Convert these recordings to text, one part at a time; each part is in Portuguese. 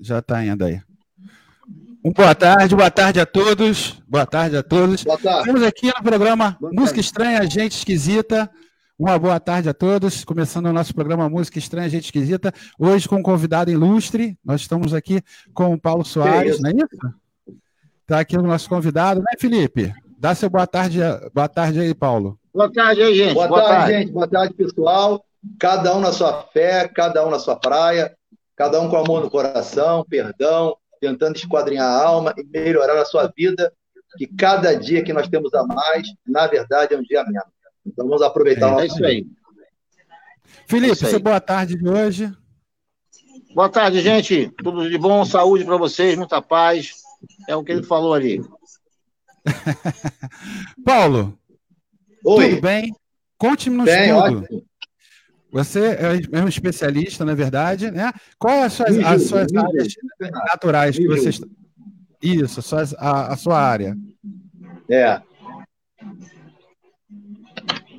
já está indo aí. Um boa tarde, boa tarde a todos. Boa tarde a todos. Boa tarde. Estamos aqui no programa Música. Estranha, Gente Esquisita. Uma boa tarde a todos. Começando o nosso programa Música Estranha, Gente Esquisita. Hoje com um convidado ilustre. Nós estamos aqui com o Paulo Soares, não é isso? Está aqui o nosso convidado, né, Felipe? Dá seu boa tarde, boa tarde aí, Paulo. Boa tarde aí, gente. Boa, boa tarde, tarde, gente. Boa tarde, pessoal. Cada um na sua fé, cada um na sua praia, cada um com amor no coração, perdão, tentando esquadrinhar a alma e melhorar a sua vida, que cada dia que nós temos a mais, na verdade, é um dia menos. Então vamos aproveitar é, o nosso. É isso aí. Felipe, é isso aí. boa tarde de hoje. Boa tarde, gente. Tudo de bom, saúde para vocês, muita paz. É o que ele falou ali. Paulo, Oi. tudo bem? Conte-me no estudo. Você é um especialista, na é verdade, né? Qual é as suas, as suas áreas naturais que você está... Isso, suas, a, a, sua área. É.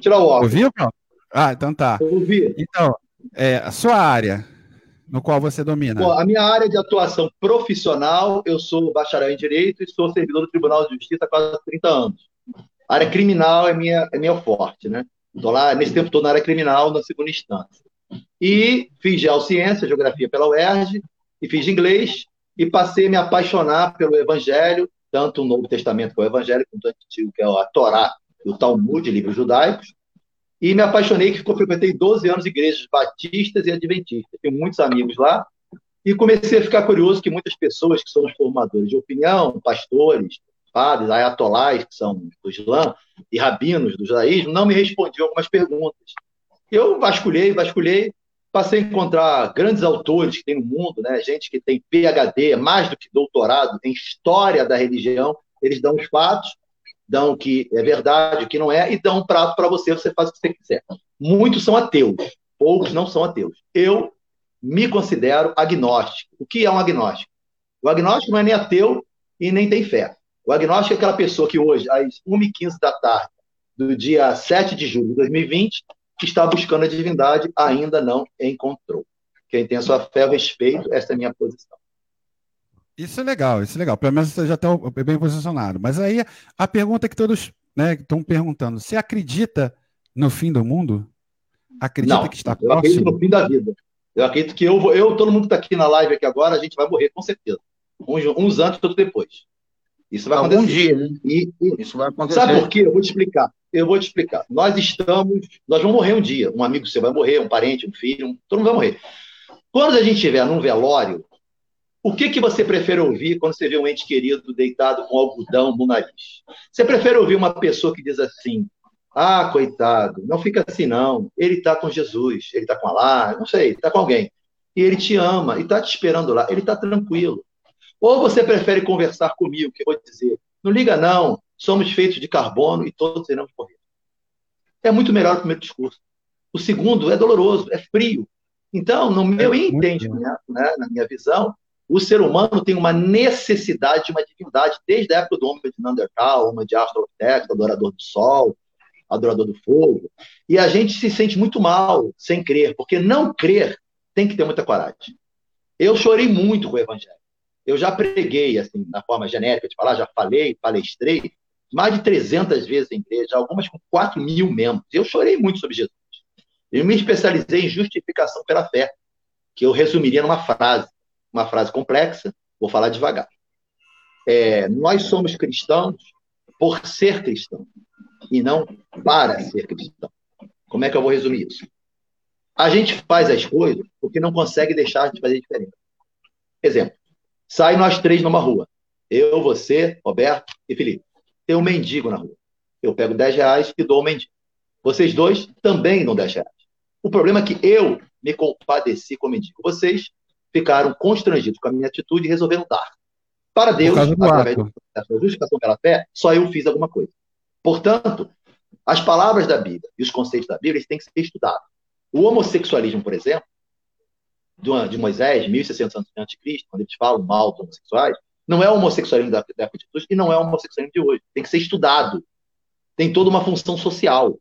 Tirar o óculos. Ouviu, Paulo? Ah, então tá. Ouvi. Então, é, a sua área, no qual você domina? Bom, a minha área de atuação profissional, eu sou bacharel em Direito e sou servidor do Tribunal de Justiça há quase 30 anos. A área criminal é minha, é minha forte, né? Estou lá, nesse tempo todo, na área criminal, na segunda instância. E fiz geociência, geografia pela UERJ, e fiz inglês, e passei a me apaixonar pelo Evangelho, tanto o Novo Testamento, que é o Evangelho, quanto o Antigo, que é a Torá e o Talmud, livros judaicos, e me apaixonei, que frequentei 12 anos igrejas batistas e adventistas. Tenho muitos amigos lá, e comecei a ficar curioso que muitas pessoas que são os formadores de opinião, pastores, padres, ayatolás, que são do Islã, e rabinos do judaísmo, não me respondiam algumas perguntas. Eu vasculhei, vasculhei, passei a encontrar grandes autores que tem no mundo, né? gente que tem PhD, mais do que doutorado em história da religião, eles dão os fatos, dão o que é verdade, o que não é, e dão um prato para você, você faz o que você quiser. Muitos são ateus, poucos não são ateus. Eu me considero agnóstico. O que é um agnóstico? O agnóstico não é nem ateu e nem tem fé. O agnóstico é aquela pessoa que hoje, às 1h15 da tarde, do dia 7 de julho de 2020, que está buscando a divindade, ainda não encontrou. Quem tem a sua fé, o respeito, essa é a minha posição. Isso é legal, isso é legal. Pelo menos você já está bem posicionado. Mas aí a pergunta que todos né, estão perguntando: você acredita no fim do mundo? Acredita não, que está próximo? Eu acredito no fim da vida. Eu acredito que eu, eu todo mundo que está aqui na live aqui agora, a gente vai morrer, com certeza. Uns, uns antes, outros depois. Isso vai Algum acontecer. dia, né? E, e, Isso vai acontecer. Sabe por quê? Eu vou te explicar. Eu vou te explicar. Nós estamos. Nós vamos morrer um dia. Um amigo seu vai morrer, um parente, um filho, um, todo mundo vai morrer. Quando a gente estiver num velório, o que, que você prefere ouvir quando você vê um ente querido deitado com algodão no nariz? Você prefere ouvir uma pessoa que diz assim: Ah, coitado, não fica assim não. Ele está com Jesus, ele está com Allah, não sei, está com alguém. E ele te ama e está te esperando lá. Ele está tranquilo. Ou você prefere conversar comigo, que eu vou dizer, não liga não, somos feitos de carbono e todos iremos morrer. É muito melhor o primeiro discurso. O segundo é doloroso, é frio. Então, no meu é entendimento, né, na minha visão, o ser humano tem uma necessidade de uma divindade, desde a época do homem de Neandertal, homem de Australopithecus, adorador do sol, adorador do fogo. E a gente se sente muito mal sem crer, porque não crer tem que ter muita coragem. Eu chorei muito com o evangelho. Eu já preguei, assim, na forma genérica de falar, já falei, palestrei, mais de 300 vezes em igreja, algumas com 4 mil membros. Eu chorei muito sobre Jesus. Eu me especializei em justificação pela fé, que eu resumiria numa frase, uma frase complexa, vou falar devagar. É, nós somos cristãos por ser cristão e não para ser cristão. Como é que eu vou resumir isso? A gente faz as coisas porque não consegue deixar de fazer diferente. Exemplo, Sai nós três numa rua. Eu, você, Roberto e Felipe. Tem um mendigo na rua. Eu pego 10 reais e dou ao mendigo. Vocês dois também dão 10 reais. O problema é que eu me compadeci com o mendigo. Vocês ficaram constrangidos com a minha atitude e resolveram dar. Para Deus, através da justificação pela fé, só eu fiz alguma coisa. Portanto, as palavras da Bíblia e os conceitos da Bíblia têm que ser estudados. O homossexualismo, por exemplo, de Moisés, 1600 anos antes de Cristo, quando eles falam mal dos homossexuais, não é o homossexualismo da, da época de Jesus e não é o homossexualismo de hoje. Tem que ser estudado. Tem toda uma função social.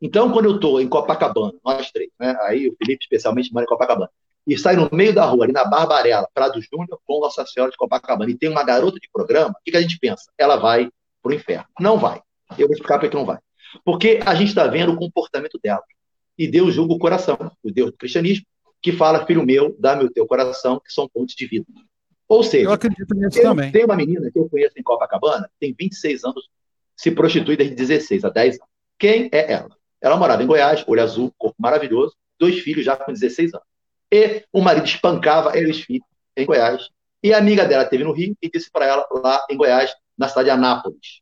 Então, quando eu estou em Copacabana, nós três, né? aí o Felipe especialmente mora em Copacabana, e sai no meio da rua, ali na Barbarella, Prado Júnior, com Nossa Senhora de Copacabana, e tem uma garota de programa, o que, que a gente pensa? Ela vai para o inferno. Não vai. Eu vou explicar por que não vai. Porque a gente está vendo o comportamento dela. E Deus julga o coração, o Deus do cristianismo, que fala, filho meu, dá-me o teu coração, que são pontos de vida. Ou seja, eu acredito nisso também. Tem uma menina que eu conheço em Copacabana, tem 26 anos, se prostitui desde 16 a 10 anos. Quem é ela? Ela morava em Goiás, olho azul, corpo maravilhoso, dois filhos já com 16 anos. E o marido espancava eles filhos em Goiás. E a amiga dela teve no Rio e disse para ela, lá em Goiás, na cidade de Anápolis: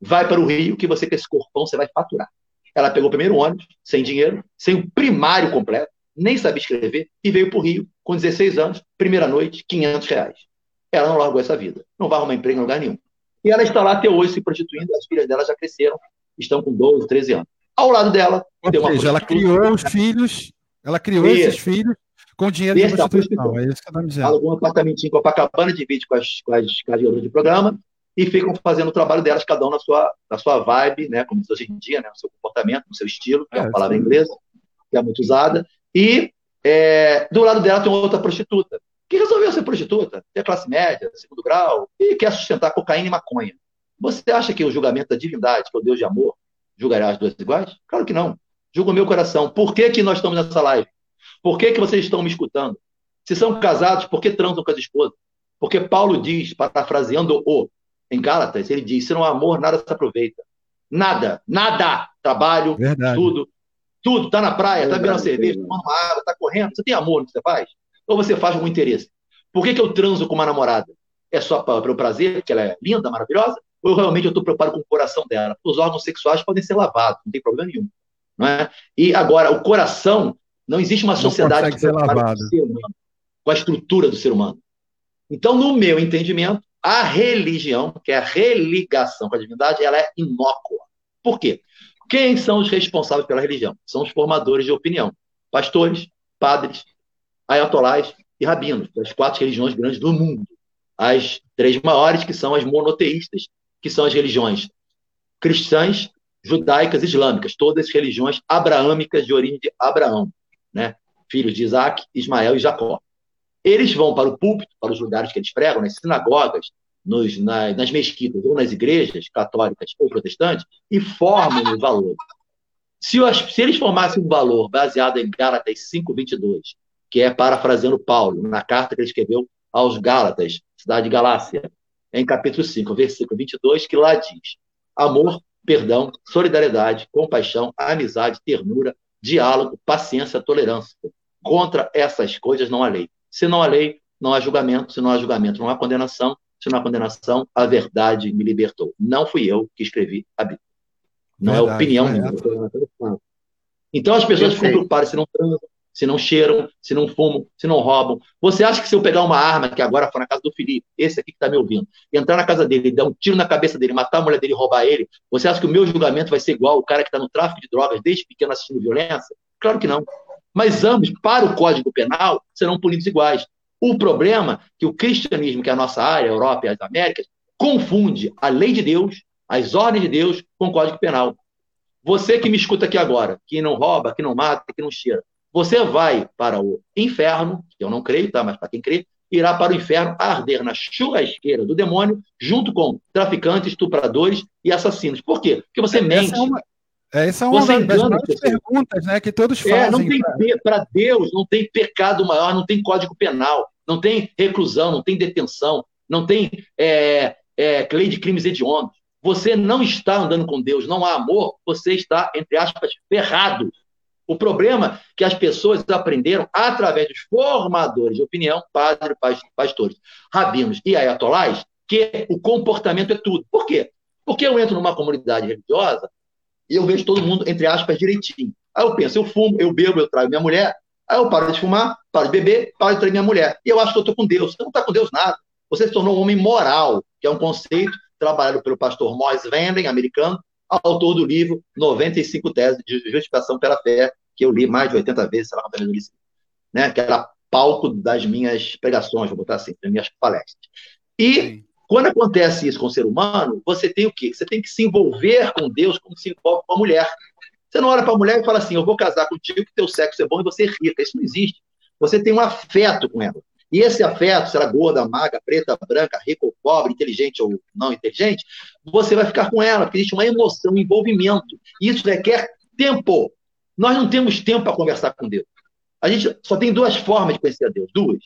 vai para o Rio que você com esse corpão você vai faturar. Ela pegou o primeiro ônibus, sem dinheiro, sem o primário completo, nem sabia escrever, e veio para o Rio com 16 anos, primeira noite, 500 reais. Ela não largou essa vida. Não vai arrumar emprego em lugar nenhum. E ela está lá até hoje se prostituindo, as filhas dela já cresceram, estão com 12, 13 anos. Ao lado dela, Ou tem uma seja, ela criou os filhos, ela criou e, esses filhos com dinheiro de prostituição. É isso que eu dizendo. Alugou um apartamentinho com a Copacabana, divide com as, com as, com as de programa, e ficam fazendo o trabalho delas, cada um na sua, na sua vibe, né, como diz hoje em dia, né, no seu comportamento, no seu estilo, que é, é uma palavra inglesa, que é muito usada. E é, do lado dela tem outra prostituta, que resolveu ser prostituta, ter classe média, segundo grau, e quer sustentar cocaína e maconha. Você acha que o julgamento da divindade, que é o Deus de amor, julgará as duas iguais? Claro que não. Julga o meu coração. Por que, que nós estamos nessa live? Por que, que vocês estão me escutando? Se são casados, por que transam com as esposas? Porque Paulo diz, parafraseando o em Gálatas, ele diz: se não há amor, nada se aproveita. Nada, nada. Trabalho, Verdade. tudo. Tudo. Tá na praia, tá bebendo cerveja, tomando uma água, tá correndo. Você tem amor no que você faz? Ou você faz com interesse? Por que, que eu transo com uma namorada? É só para o prazer, porque ela é linda, maravilhosa? Ou eu realmente estou preocupado com o coração dela? Os órgãos sexuais podem ser lavados, não tem problema nenhum. Não é? E agora, o coração, não existe uma sociedade que ser lavado. com a estrutura do ser humano. Então, no meu entendimento, a religião, que é a religação com a divindade, ela é inócua. Por quê? Quem são os responsáveis pela religião? São os formadores de opinião. Pastores, padres, ayatolás e rabinos, das quatro religiões grandes do mundo. As três maiores, que são as monoteístas, que são as religiões cristãs, judaicas e islâmicas, todas religiões abraâmicas de origem de Abraão, né? filhos de Isaac, Ismael e Jacó. Eles vão para o púlpito, para os lugares que eles pregam, nas sinagogas, nos, nas, nas mesquitas ou nas igrejas católicas ou protestantes, e formam o valor. Se, se eles formassem um valor baseado em Gálatas 5,22, que é parafraseando Paulo, na carta que ele escreveu aos Gálatas, cidade de Galácia, em capítulo 5, versículo 22, que lá diz: amor, perdão, solidariedade, compaixão, amizade, ternura, diálogo, paciência, tolerância. Contra essas coisas não há lei. Se não há lei, não há julgamento. Se não há julgamento, não há condenação. Se não há condenação, a verdade me libertou. Não fui eu que escrevi a Bíblia. Não verdade, é opinião minha. Então as pessoas ficam preocupadas se não transam, se não cheiram, se não fumam, se não roubam. Você acha que se eu pegar uma arma, que agora foi na casa do Felipe, esse aqui que está me ouvindo, entrar na casa dele, dar um tiro na cabeça dele, matar a mulher dele, roubar ele, você acha que o meu julgamento vai ser igual o cara que está no tráfico de drogas desde pequeno assistindo violência? Claro que não mas ambos, para o Código Penal, serão punidos iguais. O problema é que o cristianismo, que é a nossa área, a Europa e as Américas, confunde a lei de Deus, as ordens de Deus, com o Código Penal. Você que me escuta aqui agora, que não rouba, que não mata, que não cheira, você vai para o inferno, que eu não creio, tá? mas para quem crê, irá para o inferno arder na churrasqueira do demônio, junto com traficantes, estupradores e assassinos. Por quê? Porque você Essa mente. É uma... É, essa é uma Você das maiores perguntas né, que todos fazem. É, não tem para Deus, não tem pecado maior, não tem código penal, não tem reclusão, não tem detenção, não tem é, é, lei de crimes hediondos. Você não está andando com Deus, não há amor, você está, entre aspas, ferrado. O problema é que as pessoas aprenderam através dos formadores de opinião, padres, pastores, rabinos e ayatolás, que o comportamento é tudo. Por quê? Porque eu entro numa comunidade religiosa e eu vejo todo mundo, entre aspas, direitinho. Aí eu penso, eu fumo, eu bebo, eu traio minha mulher, aí eu paro de fumar, paro de beber, paro de trair minha mulher. E eu acho que eu estou com Deus. Você não está com Deus nada. Você se tornou um homem moral, que é um conceito trabalhado pelo pastor Morris Vanden, americano, autor do livro 95 Teses de Justificação pela Fé, que eu li mais de 80 vezes, sei lá quantas vezes né? que era palco das minhas pregações, vou botar assim, das minhas palestras. E Sim. Quando acontece isso com o ser humano, você tem o quê? Você tem que se envolver com Deus como se envolve com a mulher. Você não olha para a mulher e fala assim: Eu vou casar contigo, que teu sexo é bom e você é rica. Isso não existe. Você tem um afeto com ela. E esse afeto, se ela é gorda, magra, preta, branca, rica ou pobre, inteligente ou não inteligente, você vai ficar com ela, porque existe uma emoção, um envolvimento. Isso requer tempo. Nós não temos tempo para conversar com Deus. A gente só tem duas formas de conhecer a Deus, duas.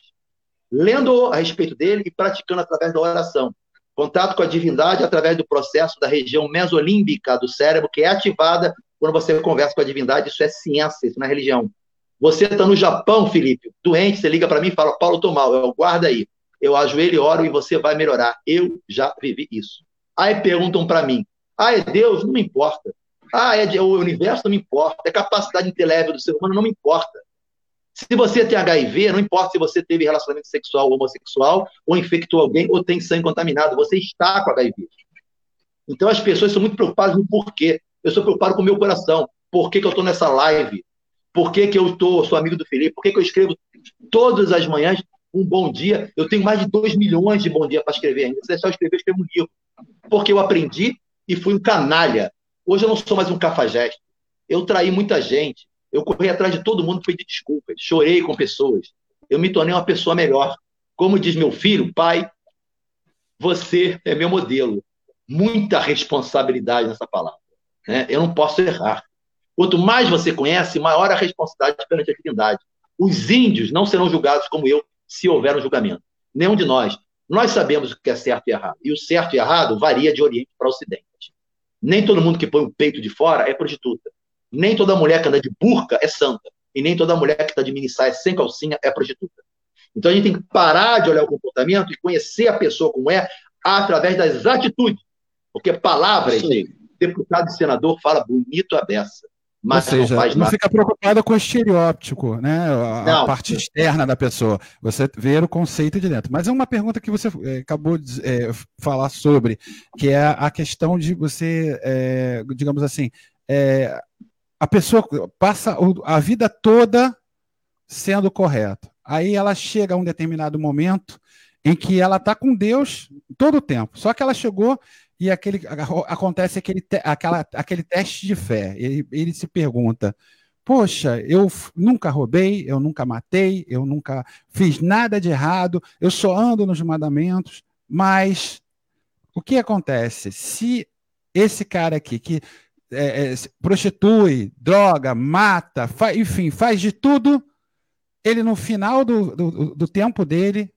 Lendo a respeito dele e praticando através da oração. Contato com a divindade através do processo da região mesolímbica do cérebro, que é ativada quando você conversa com a divindade. Isso é ciência, isso não é religião. Você está no Japão, Felipe, doente, você liga para mim e fala, Paulo, estou mal. Eu guarda aí. Eu ajoelho e oro e você vai melhorar. Eu já vivi isso. Aí perguntam para mim, ah, é Deus? Não me importa. Ah, é o universo? Não me importa. É capacidade intelectual do ser humano? Não me importa. Se você tem HIV, não importa se você teve relacionamento sexual ou homossexual, ou infectou alguém, ou tem sangue contaminado, você está com HIV. Então as pessoas são muito preocupadas no porquê. Eu sou preocupado com o meu coração. Por que, que eu estou nessa live? Por que, que eu estou, sou amigo do Felipe? Por que, que eu escrevo todas as manhãs um bom dia? Eu tenho mais de 2 milhões de bom dia para escrever ainda. Se deixar eu escrever, eu escrevo um livro. Porque eu aprendi e fui um canalha. Hoje eu não sou mais um cafajeste. Eu traí muita gente. Eu corri atrás de todo mundo, pedi desculpas, chorei com pessoas. Eu me tornei uma pessoa melhor. Como diz meu filho, pai, você é meu modelo. Muita responsabilidade nessa palavra. Né? Eu não posso errar. Quanto mais você conhece, maior a responsabilidade perante a divindade. Os índios não serão julgados como eu, se houver um julgamento. Nenhum de nós. Nós sabemos o que é certo e errado. E o certo e errado varia de Oriente para Ocidente. Nem todo mundo que põe o peito de fora é prostituta. Nem toda mulher que anda de burca é santa. E nem toda mulher que está de minissaia sem calcinha é prostituta. Então a gente tem que parar de olhar o comportamento e conhecer a pessoa como é através das atitudes. Porque palavras, deputado e senador fala bonito a beça. Mas Ou seja, não, não fica preocupada com o estereótipo, né? A, a, parte externa da pessoa. Você vê o conceito de dentro. Mas é uma pergunta que você é, acabou de é, falar sobre, que é a questão de você, é, digamos assim, a pessoa passa a vida toda sendo correta. Aí ela chega a um determinado momento em que ela está com Deus todo o tempo. Só que ela chegou e aquele, acontece aquele, aquela, aquele teste de fé. Ele, ele se pergunta: Poxa, eu nunca roubei, eu nunca matei, eu nunca fiz nada de errado, eu só ando nos mandamentos, mas o que acontece? Se esse cara aqui que é, é, prostitui, droga, mata, enfim, faz de tudo. Ele, no final do, do, do tempo dele,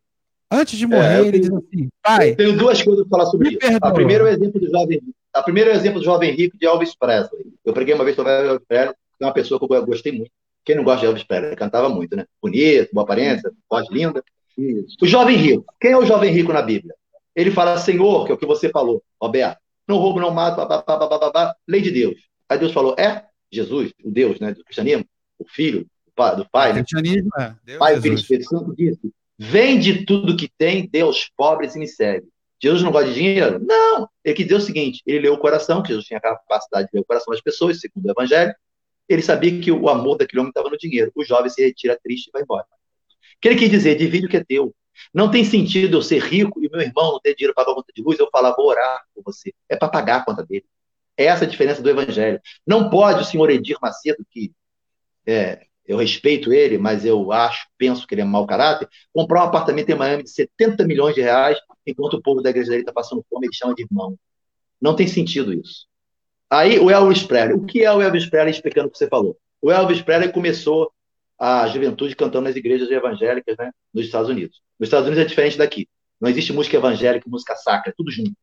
antes de morrer, é, ele tenho, diz assim: pai. Eu tenho duas coisas para falar sobre isso. A primeira é o exemplo do jovem A primeira é o exemplo do jovem rico de Elvis Presley. Eu preguei uma vez sobre Elvis Presley, é uma pessoa que eu gostei muito. Quem não gosta de Elvis Presley? Ele cantava muito, né? Bonito, boa aparência, voz linda. Isso. O jovem rico. Quem é o jovem rico na Bíblia? Ele fala, Senhor, que é o que você falou, Roberto não roubo, não mato, babá, babá, babá, lei de Deus. Aí Deus falou, é Jesus, o Deus né, do cristianismo, o filho do pai, do pai né? cristianismo é Deus, pai, filho, Espírito Santo disse, vende tudo que tem, dê aos pobres e me segue. Jesus não gosta de dinheiro? Não. Ele quis dizer o seguinte, ele leu o coração, que Jesus tinha a capacidade de ler o coração das pessoas, segundo o evangelho, ele sabia que o amor daquele homem estava no dinheiro. O jovem se retira triste e vai embora. O que ele quis dizer? Divide o que é teu. Não tem sentido eu ser rico e meu irmão não ter dinheiro para pagar a conta de luz, eu falar, vou orar por você. É para pagar a conta dele. É essa a diferença do evangelho. Não pode o senhor Edir Macedo, que é, eu respeito ele, mas eu acho, penso que ele é mau caráter, comprar um apartamento em Miami de 70 milhões de reais, enquanto o povo da igreja dele está passando fome, ele chama de irmão. Não tem sentido isso. Aí o Elvis Presley. O que é o Elvis Presley explicando o que você falou? O Elvis Presley começou a juventude cantando nas igrejas evangélicas né, nos Estados Unidos. Nos Estados Unidos é diferente daqui. Não existe música evangélica música sacra, é tudo junto.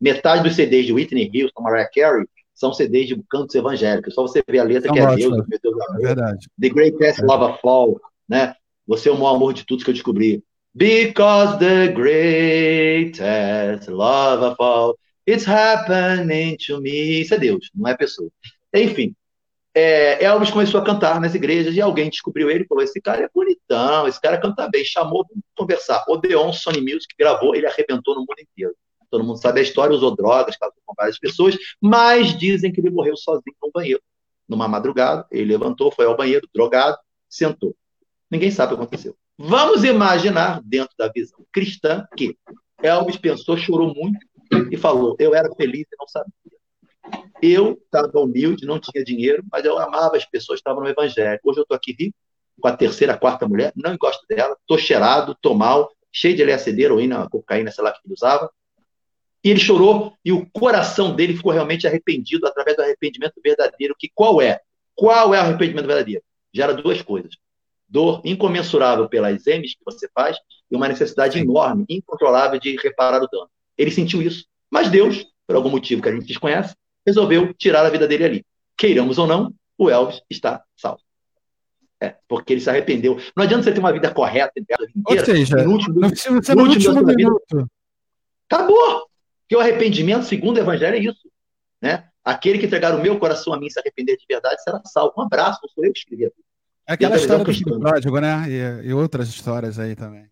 Metade dos CDs de Whitney Houston, Mariah Carey, são CDs de cantos evangélicos. Só você ver a letra que é Deus, meu Deus, é verdade. The Greatest é. Love of All, né? Você é o maior amor de tudo que eu descobri. Because the greatest love of all, it's happening to me. Isso é Deus, não é pessoa. Enfim, é, Elvis começou a cantar nas igrejas e alguém descobriu ele e falou: Esse cara é bonitão, esse cara canta bem. Chamou para conversar. Odeon Sony Music gravou, ele arrebentou no mundo inteiro. Todo mundo sabe a história, usou drogas, casou com várias pessoas, mas dizem que ele morreu sozinho no banheiro. Numa madrugada, ele levantou, foi ao banheiro, drogado, sentou. Ninguém sabe o que aconteceu. Vamos imaginar, dentro da visão cristã, que Elvis pensou, chorou muito e falou: Eu era feliz e não sabia. Eu estava humilde, não tinha dinheiro, mas eu amava as pessoas que estavam no Evangelho. Hoje eu estou aqui rico, com a terceira, quarta mulher, não gosto dela, tô cheirado, tô mal, cheio de LSD, heroína, cocaína, sei lá o que ele usava. E ele chorou e o coração dele ficou realmente arrependido através do arrependimento verdadeiro. Que qual é? Qual é o arrependimento verdadeiro? Gera duas coisas: dor incomensurável pelas M's que você faz e uma necessidade enorme, incontrolável de reparar o dano. Ele sentiu isso, mas Deus, por algum motivo que a gente desconhece, resolveu tirar a vida dele ali. Queiramos ou não, o Elvis está salvo. É, porque ele se arrependeu. Não adianta você ter uma vida correta inteira, Ou seja, no último, precisa ser no último, último minuto. Acabou! Porque o arrependimento, segundo o Evangelho, é isso. Né? Aquele que entregar o meu coração a mim se arrepender de verdade será salvo. Um abraço, não sou eu que escrevi. É aquela história do filho pródigo, né? E, e, outras histórias aí também.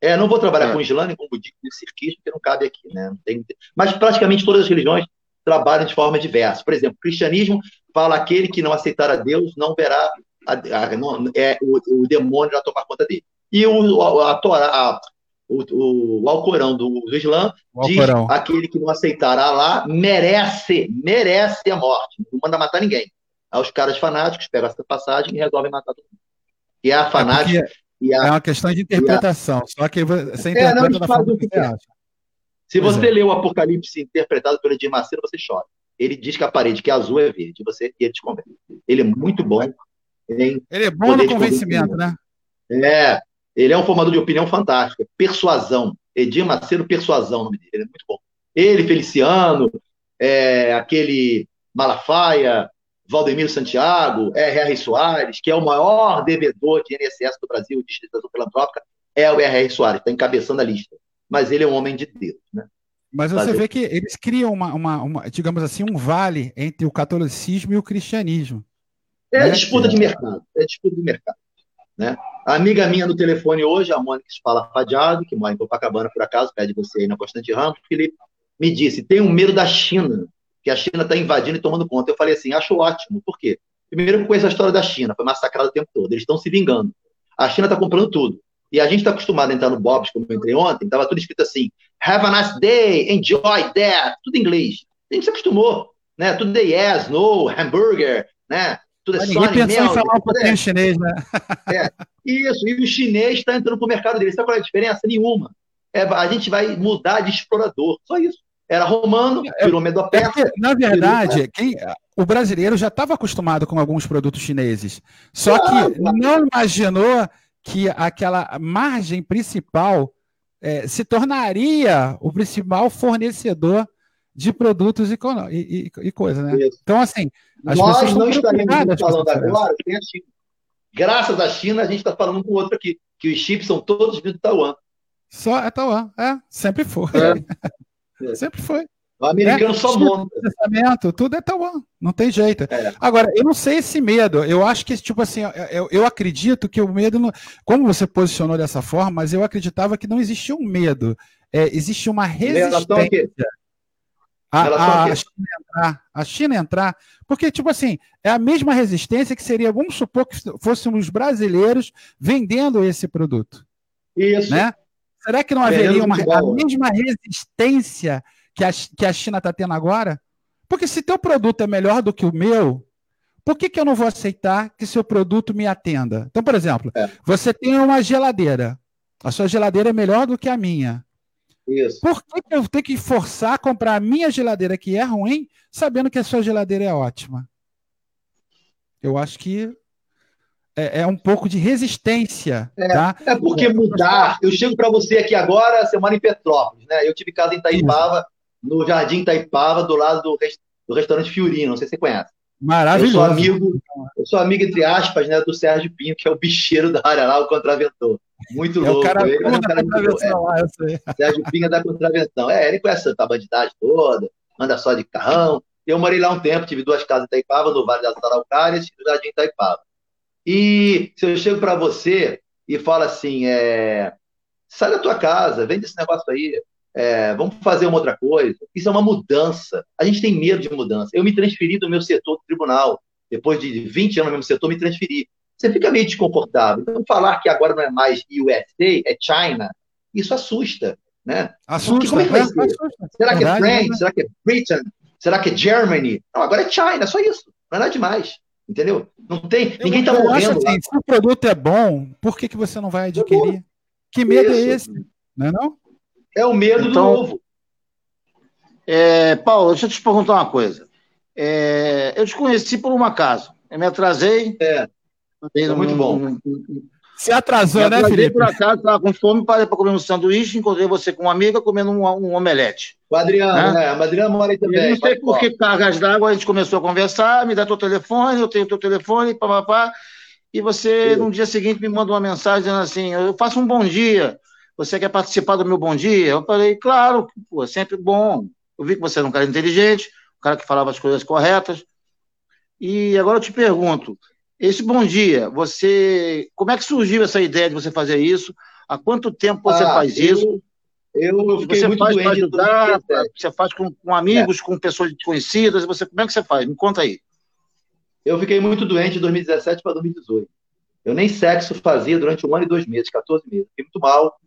É, não vou trabalhar é. com islâmico, com budismo e cirquismo, porque não cabe aqui, né? Tem... Mas praticamente todas as religiões trabalham de forma diversa. Por exemplo, o cristianismo fala aquele que não aceitar a Deus não verá a, a, não, é, o, o demônio já tomar conta dele. E o, a, a Torá, o, o, o Alcorão do, do Islã diz aquele que não aceitar Allah merece, merece a morte. Não manda matar ninguém. Aí os caras fanáticos pegam essa passagem e resolvem matar todo mundo. E é a fanática. É, a, é uma questão de interpretação. A, só que você interpreta é, não, da forma que você acha. Se pois você é. lê o Apocalipse interpretado pelo Edir Macedo, você chora. Ele diz que a parede que é azul é verde. Você, e ele te convence. Ele é muito bom ele é bom no convencimento, né? É, ele é um formador de opinião fantástico. Persuasão. Edir Macedo Persuasão, o nome dele. Ele é muito bom. Ele, Feliciano, é, aquele Malafaia, Valdemiro Santiago, R.R. Soares, que é o maior devedor de INSS do Brasil, de instituição filantrópica, é o R.R. Soares, está encabeçando a lista. Mas ele é um homem de Deus, né? Mas você Fazer. vê que eles criam uma, uma, uma, digamos assim, um vale entre o catolicismo e o cristianismo. É né? disputa de mercado. É disputa de mercado. Né? A amiga minha no telefone hoje, a Mônica Fala Fadiado, que mora em Copacabana, por acaso, pede você aí na Constante Ramos, Felipe, me disse: um medo da China, que a China está invadindo e tomando conta. Eu falei assim: acho ótimo. Por quê? Primeiro, com essa história da China, foi massacrada o tempo todo. Eles estão se vingando. A China está comprando tudo. E a gente está acostumado a entrar no Bob's, como eu entrei ontem, estava tudo escrito assim: Have a nice day, enjoy that, tudo em inglês. A gente se acostumou, né? Tudo de yes, no, hambúrguer, né? Tudo é Ninguém pensou em falar um pouquinho chinês, né? É, isso, e o chinês está entrando para o mercado dele. Sabe qual é a diferença? Nenhuma. É, a gente vai mudar de explorador, só isso. Era romano, é, virou medo é, é Na verdade, quem, o brasileiro já estava acostumado com alguns produtos chineses. Só que não imaginou que aquela margem principal é, se tornaria o principal fornecedor de produtos e, e, e coisa, né? Isso. Então, assim, as Nós não estaremos falando agora tem a China. Graças à China, a gente está falando com outro aqui, que os chips são todos vindo de Taiwan. Só é Taiwan, é, sempre foi. É. sempre foi. O americano é, só monta. Tudo é Taiwan, não tem jeito. É. Agora, eu não sei esse medo. Eu acho que, tipo assim, eu, eu acredito que o medo. Não, como você posicionou dessa forma, mas eu acreditava que não existia um medo. É, existe uma resistência. A, a, a, China entrar, a China entrar, porque, tipo assim, é a mesma resistência que seria, vamos supor que fôssemos brasileiros vendendo esse produto. Isso. Né? Será que não haveria uma, a mesma resistência que a, que a China está tendo agora? Porque se teu produto é melhor do que o meu, por que, que eu não vou aceitar que seu produto me atenda? Então, por exemplo, é. você tem uma geladeira. A sua geladeira é melhor do que a minha. Isso. Por que, eu tenho que forçar a comprar a minha geladeira que é ruim, sabendo que a sua geladeira é ótima? Eu acho que é, é um pouco de resistência. É, tá? é porque mudar. Eu chego para você aqui agora, mora em Petrópolis, né? Eu tive casa em Itaipava, no Jardim Itaipava, do lado do restaurante Fiorino, não sei se você conhece. Maravilhoso. Eu sou amigo, eu sou amigo, entre aspas, né, do Sérgio Pinho, que é o bicheiro da área lá, o contraventor. Muito é louco. O cara, ele, é cara é, lá, Sérgio Pinho é da contravenção. É, ele conhece a bandidagem toda, anda só de carrão. Eu morei lá um tempo, tive duas casas em Itaipava, no Vale das Araucárias e no Jardim Itaipava. E se eu chego para você e falo assim, é, sai da tua casa, vende esse negócio aí, é, vamos fazer uma outra coisa. Isso é uma mudança. A gente tem medo de mudança. Eu me transferi do meu setor do tribunal. Depois de 20 anos no mesmo setor, me transferi. Você fica meio desconfortável. Então, falar que agora não é mais USA, é China, isso assusta. Né? Assusta. como é que vai ser? Será que é France? Né? Será que é Britain? Será que é Germany? Não, agora é China, só isso. Não é nada demais. Entendeu? Não tem. Eu, ninguém está morrendo. Assim, se o produto é bom, por que, que você não vai adquirir? Que medo é Isso. é esse? Não é não? É o medo então, do novo. É, Paulo, deixa eu te perguntar uma coisa. É, eu te conheci por um acaso. Eu me atrasei. É. é muito bom. Se atrasou, né, Felipe? por acaso, estava com fome, parei para comer um sanduíche, encontrei você com uma amiga comendo um, um omelete. O Adriano, né? A Adriana mora aí também. Eu não sei por que cargas d'água, a gente começou a conversar, me dá teu telefone, eu tenho teu telefone, papapá, e você, Sim. no dia seguinte, me manda uma mensagem dizendo assim, eu faço um bom dia, você quer participar do meu bom dia? Eu falei, claro, pô, sempre bom. Eu vi que você era um cara inteligente, um cara que falava as coisas corretas, e agora eu te pergunto, esse bom dia, você, como é que surgiu essa ideia de você fazer isso? Há quanto tempo você ah, faz eu, isso? Eu fiquei você muito faz doente. Ajudar, você faz com, com amigos, é. com pessoas desconhecidas. Você, como é que você faz? Me conta aí. Eu fiquei muito doente de 2017 para 2018. Eu nem sexo fazia durante um ano e dois meses, 14 meses. Fiquei muito mal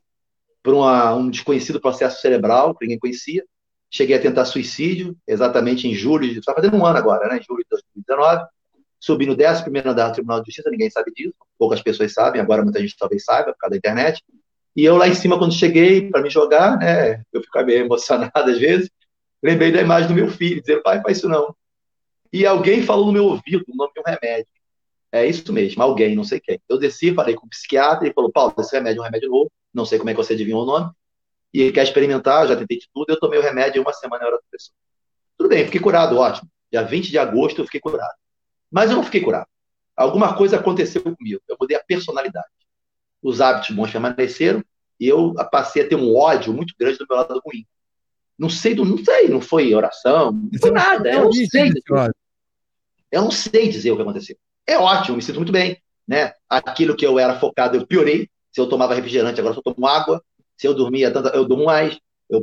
por uma, um desconhecido processo cerebral que ninguém conhecia. Cheguei a tentar suicídio, exatamente em julho, está fazendo um ano agora, né? Em julho de 2019 subi no 11 andar do Tribunal de Justiça, ninguém sabe disso, poucas pessoas sabem, agora muita gente talvez saiba, por causa da internet. E eu lá em cima, quando cheguei para me jogar, né, eu ficava meio emocionado às vezes, lembrei da imagem do meu filho, dizendo, pai, faz isso não. E alguém falou no meu ouvido o nome de um remédio. É isso mesmo, alguém, não sei quem. Eu desci, falei com o psiquiatra, ele falou, Paulo, esse remédio é um remédio novo, não sei como é que você adivinhou o nome, e ele quer experimentar, já tentei de tudo, eu tomei o remédio e uma semana eu era pessoa. Tudo bem, fiquei curado, ótimo. Dia 20 de agosto eu fiquei curado. Mas eu não fiquei curado. Alguma coisa aconteceu comigo. Eu mudei a personalidade. Os hábitos bons permaneceram e eu passei a ter um ódio muito grande do meu lado ruim. Não sei, não sei, não foi oração, não foi nada. Eu não sei. Eu não sei dizer o que aconteceu. É ótimo, me sinto muito bem. Né? Aquilo que eu era focado, eu piorei. Se eu tomava refrigerante, agora só tomo água. Se eu dormia tanto, eu durmo mais. Eu,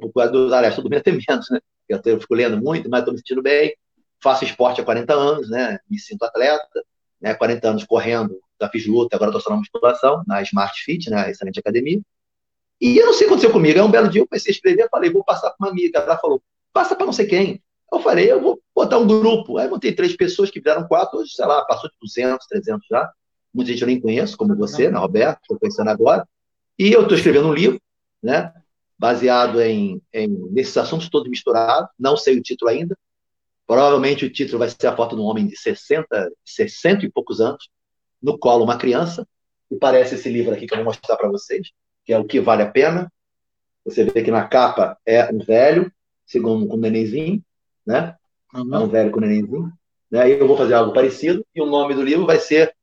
aliás, estou dormindo até menos, né? Eu, eu fico lendo muito, mas estou me sentindo bem faço esporte há 40 anos, né? Me sinto atleta, né? 40 anos correndo, já fiz luta, agora estou só na musculação, na Smart Fit, né? Excelente academia. E eu não sei o que aconteceu comigo. É um belo dia eu comecei a escrever, falei, vou passar para uma amiga. Ela falou, passa para não sei quem. Eu falei, eu vou botar um grupo. Aí montei três pessoas que viraram quatro, hoje, sei lá, passou de 200, 300 já. Muita gente eu nem conheço, como você, né, Roberto, estou conhecendo agora. E eu estou escrevendo um livro, né? Baseado em, em, nesses assuntos todos misturados. Não sei o título ainda, Provavelmente o título vai ser a foto de um homem de 60, 60 e poucos anos, no colo uma criança, e parece esse livro aqui que eu vou mostrar para vocês, que é O Que Vale a Pena. Você vê que na capa é um velho, segundo um nenenzinho, né? É um velho com um nenenzinho. Né? E eu vou fazer algo parecido, e o nome do livro vai ser,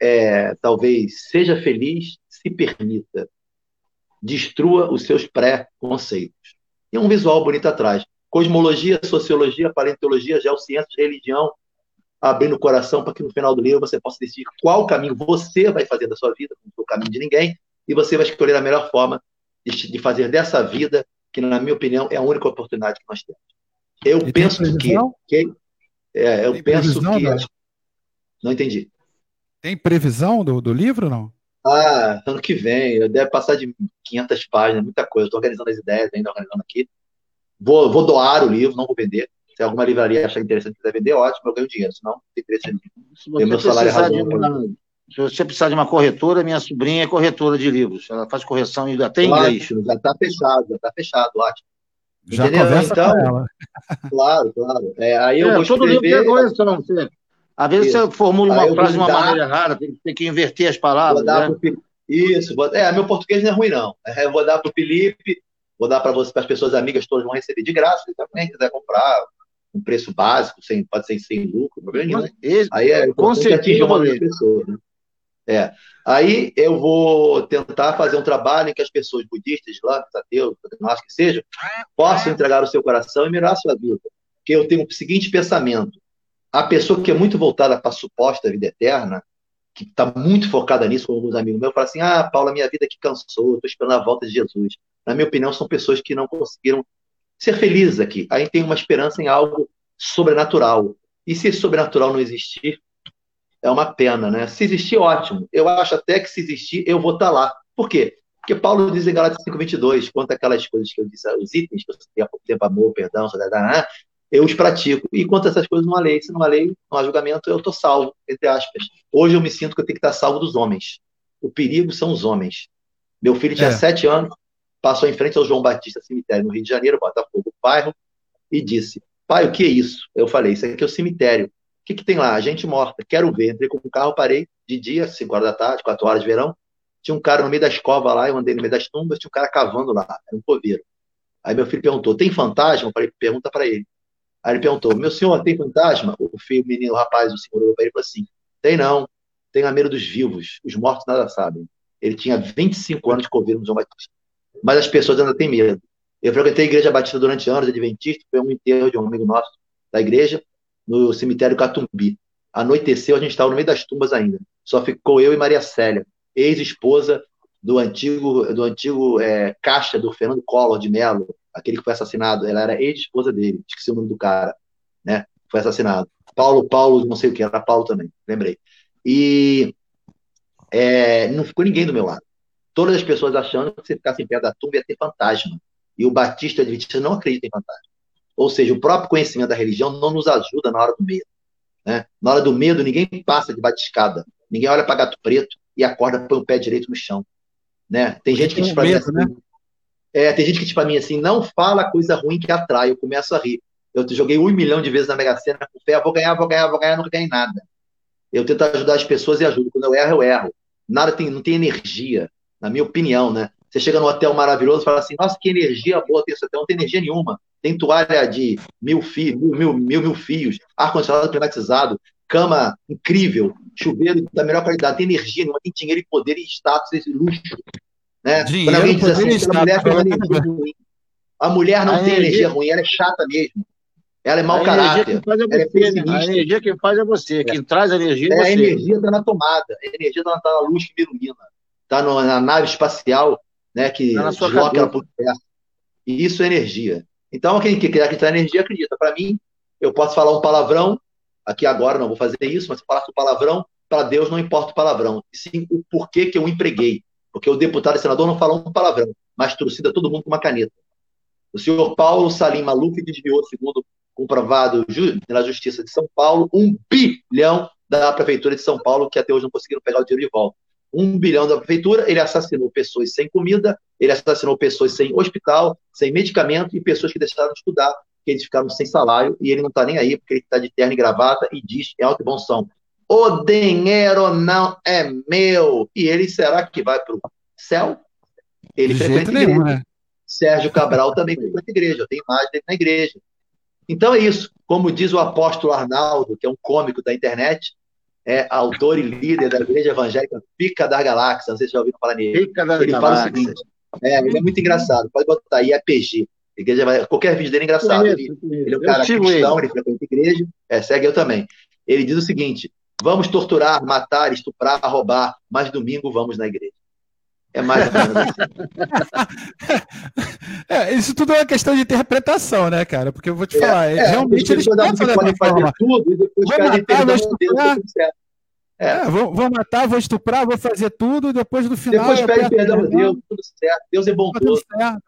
é, talvez, Seja Feliz, Se Permita. Destrua os seus pré-conceitos. E um visual bonito atrás cosmologia, sociologia, paleontologia, geociências, religião, abrindo o coração para que no final do livro você possa decidir qual caminho você vai fazer da sua vida, não o caminho de ninguém, e você vai escolher a melhor forma de, fazer dessa vida, que na minha opinião é a única oportunidade que nós temos. Eu e penso que, que é, eu tem penso que não? não entendi. Tem previsão do, do livro não? Ah, ano que vem, deve passar de 500 páginas, muita coisa. Estou organizando as ideias, ainda organizando aqui. Vou, vou doar o livro, não vou vender. Se alguma livraria achar interessante quiser vender, ótimo, eu ganho dinheiro. Senão, não tem interesse em meu salário razão. Se você precisar de uma corretora, minha sobrinha é corretora de livros. Ela faz correção e até em inglês. Já está fechado, já está fechado, ótimo. Já Entendeu? conversa então, com ela. Claro, claro. É, aí eu é, vou todo escrever... livro tem correção. Você... Às vezes Isso. você formula uma frase de uma dar... maneira errada, tem, tem, que inverter as palavras. Né? Pro... Isso, vou... é, meu português não é ruim, não. É, eu vou dar para o Felipe, Vou dar para você, para as pessoas amigas todas vão receber de graça. Se também quiser comprar um preço básico, sem, pode ser sem lucro, problema nenhum. Esse, Aí é com certeza uma das pessoas. Né? É. Aí eu vou tentar fazer um trabalho em que as pessoas budistas, islâmicas, ateus, acho que seja, possam entregar o seu coração e mirar a sua vida. Porque eu tenho o seguinte pensamento: a pessoa que é muito voltada para a suposta vida eterna, que está muito focada nisso, como alguns amigos meus, falam assim: ah, Paula, minha vida que cansou, estou esperando a volta de Jesus na minha opinião, são pessoas que não conseguiram ser felizes aqui. Aí tem uma esperança em algo sobrenatural. E se esse sobrenatural não existir, é uma pena, né? Se existir, ótimo. Eu acho até que se existir, eu vou estar tá lá. Por quê? Porque Paulo diz em Galatas 5,22, quanto aquelas coisas que eu disse, os itens que há pouco tempo, amor, perdão, eu os pratico. E quanto a essas coisas não há lei, se não há lei, não há julgamento, eu estou salvo, entre aspas. Hoje eu me sinto que eu tenho que estar salvo dos homens. O perigo são os homens. Meu filho tinha é. sete anos, passou em frente ao João Batista Cemitério, no Rio de Janeiro, Botafogo, bairro, e disse: Pai, o que é isso? Eu falei: Isso aqui é o cemitério. O que, que tem lá? Gente morta. Quero ver. Entrei com o carro, parei de dia, 5 horas da tarde, 4 horas de verão. Tinha um cara no meio da escova lá, eu andei no meio das tumbas, tinha um cara cavando lá, era um coveiro. Aí meu filho perguntou: Tem fantasma? Eu falei: Pergunta para ele. Aí ele perguntou: Meu senhor, tem fantasma? O filho, o menino, o rapaz, o senhor olhou para ele falou assim: Tem não. Tenho a medo dos vivos. Os mortos nada sabem. Ele tinha 25 anos de coveiro no João Batista. Mas as pessoas ainda têm medo. Eu frequentei a Igreja Batista durante anos, adventista, foi um enterro de um amigo nosso da igreja, no cemitério Catumbi. Anoiteceu, a gente estava no meio das tumbas ainda. Só ficou eu e Maria Célia, ex-esposa do antigo, do antigo é, caixa do Fernando Collor de Mello, aquele que foi assassinado. Ela era ex-esposa dele, esqueci o nome do cara, né? Foi assassinado. Paulo, Paulo, não sei o que, era Paulo também, lembrei. E é, não ficou ninguém do meu lado. Todas as pessoas achando que se ficasse em pé da tumba ia ter fantasma. E o Batista Adventista não acredita em fantasma. Ou seja, o próprio conhecimento da religião não nos ajuda na hora do medo. Né? Na hora do medo, ninguém passa de batiscada. Ninguém olha para gato preto e acorda põe o pé direito no chão. Né? Tem gente que diz para mim assim, né? É, tem gente que diz para mim assim, não fala coisa ruim que atrai. Eu começo a rir. Eu joguei um milhão de vezes na Mega Sena com fé, vou ganhar, vou ganhar, vou ganhar, não ganhei nada. Eu tento ajudar as pessoas e ajudo. Quando eu erro, eu erro. Nada tem, não tem energia, na minha opinião, né? Você chega num hotel maravilhoso e fala assim, nossa, que energia boa tem esse hotel. Não tem energia nenhuma. Tem toalha de mil, fios, mil, mil, mil, mil fios, ar-condicionado climatizado, cama incrível, chuveiro da melhor qualidade. Tem energia nenhuma, tem dinheiro e poder e status e luxo. Né? Dinheiro, Quando alguém diz assim, a mulher tem energia ruim. A mulher não a tem energia... energia ruim, ela é chata mesmo. Ela é mau a caráter. É você, é a energia que faz é você. É. Quem traz a energia é, é você. A energia está na tomada. A energia está na luz que ilumina. Está na nave espacial né, que tá desloca ela para o universo. E isso é energia. Então, quem quer acreditar em energia, acredita. Para mim, eu posso falar um palavrão, aqui agora não vou fazer isso, mas se eu falasse um palavrão, para Deus não importa o palavrão, e sim o porquê que eu empreguei. Porque o deputado e senador não falam um palavrão, mas trucida todo mundo com uma caneta. O senhor Paulo Salim Maluf desviou, segundo comprovado pela Justiça de São Paulo, um bilhão da Prefeitura de São Paulo, que até hoje não conseguiram pegar o dinheiro de volta um bilhão da prefeitura, ele assassinou pessoas sem comida, ele assassinou pessoas sem hospital, sem medicamento e pessoas que deixaram de estudar, que eles ficaram sem salário e ele não está nem aí, porque ele está de terno e gravata e diz em alto e bom som: o dinheiro não é meu. E ele será que vai para o céu? Ele de frequenta igreja. Nenhum, né? Sérgio Cabral também frequenta igreja, eu tenho imagem dele na igreja. Então é isso. Como diz o apóstolo Arnaldo, que é um cômico da internet, é autor e líder da Igreja Evangélica Pica da Galáxia. Não sei se já ouviram falar nele. Pica da ele Galáxia. fala o seguinte: é, ele é muito engraçado. Pode botar aí, é PG. Igreja, qualquer vídeo dele é engraçado. Ele, ele é um cara cristão, ele frequenta a igreja, é, segue eu também. Ele diz o seguinte: vamos torturar, matar, estuprar, roubar, mas domingo vamos na igreja. É mais ou menos assim. é, isso tudo é uma questão de interpretação, né, cara? Porque eu vou te é, falar, é, realmente eles podem fazer, fazer tudo e depois vou matar, vou Deus, é. é vou, vou, matar, vou estuprar, vou fazer tudo, depois no final. Depois pede perdão a Deus, tudo certo. Deus é bom tá tudo. Certo.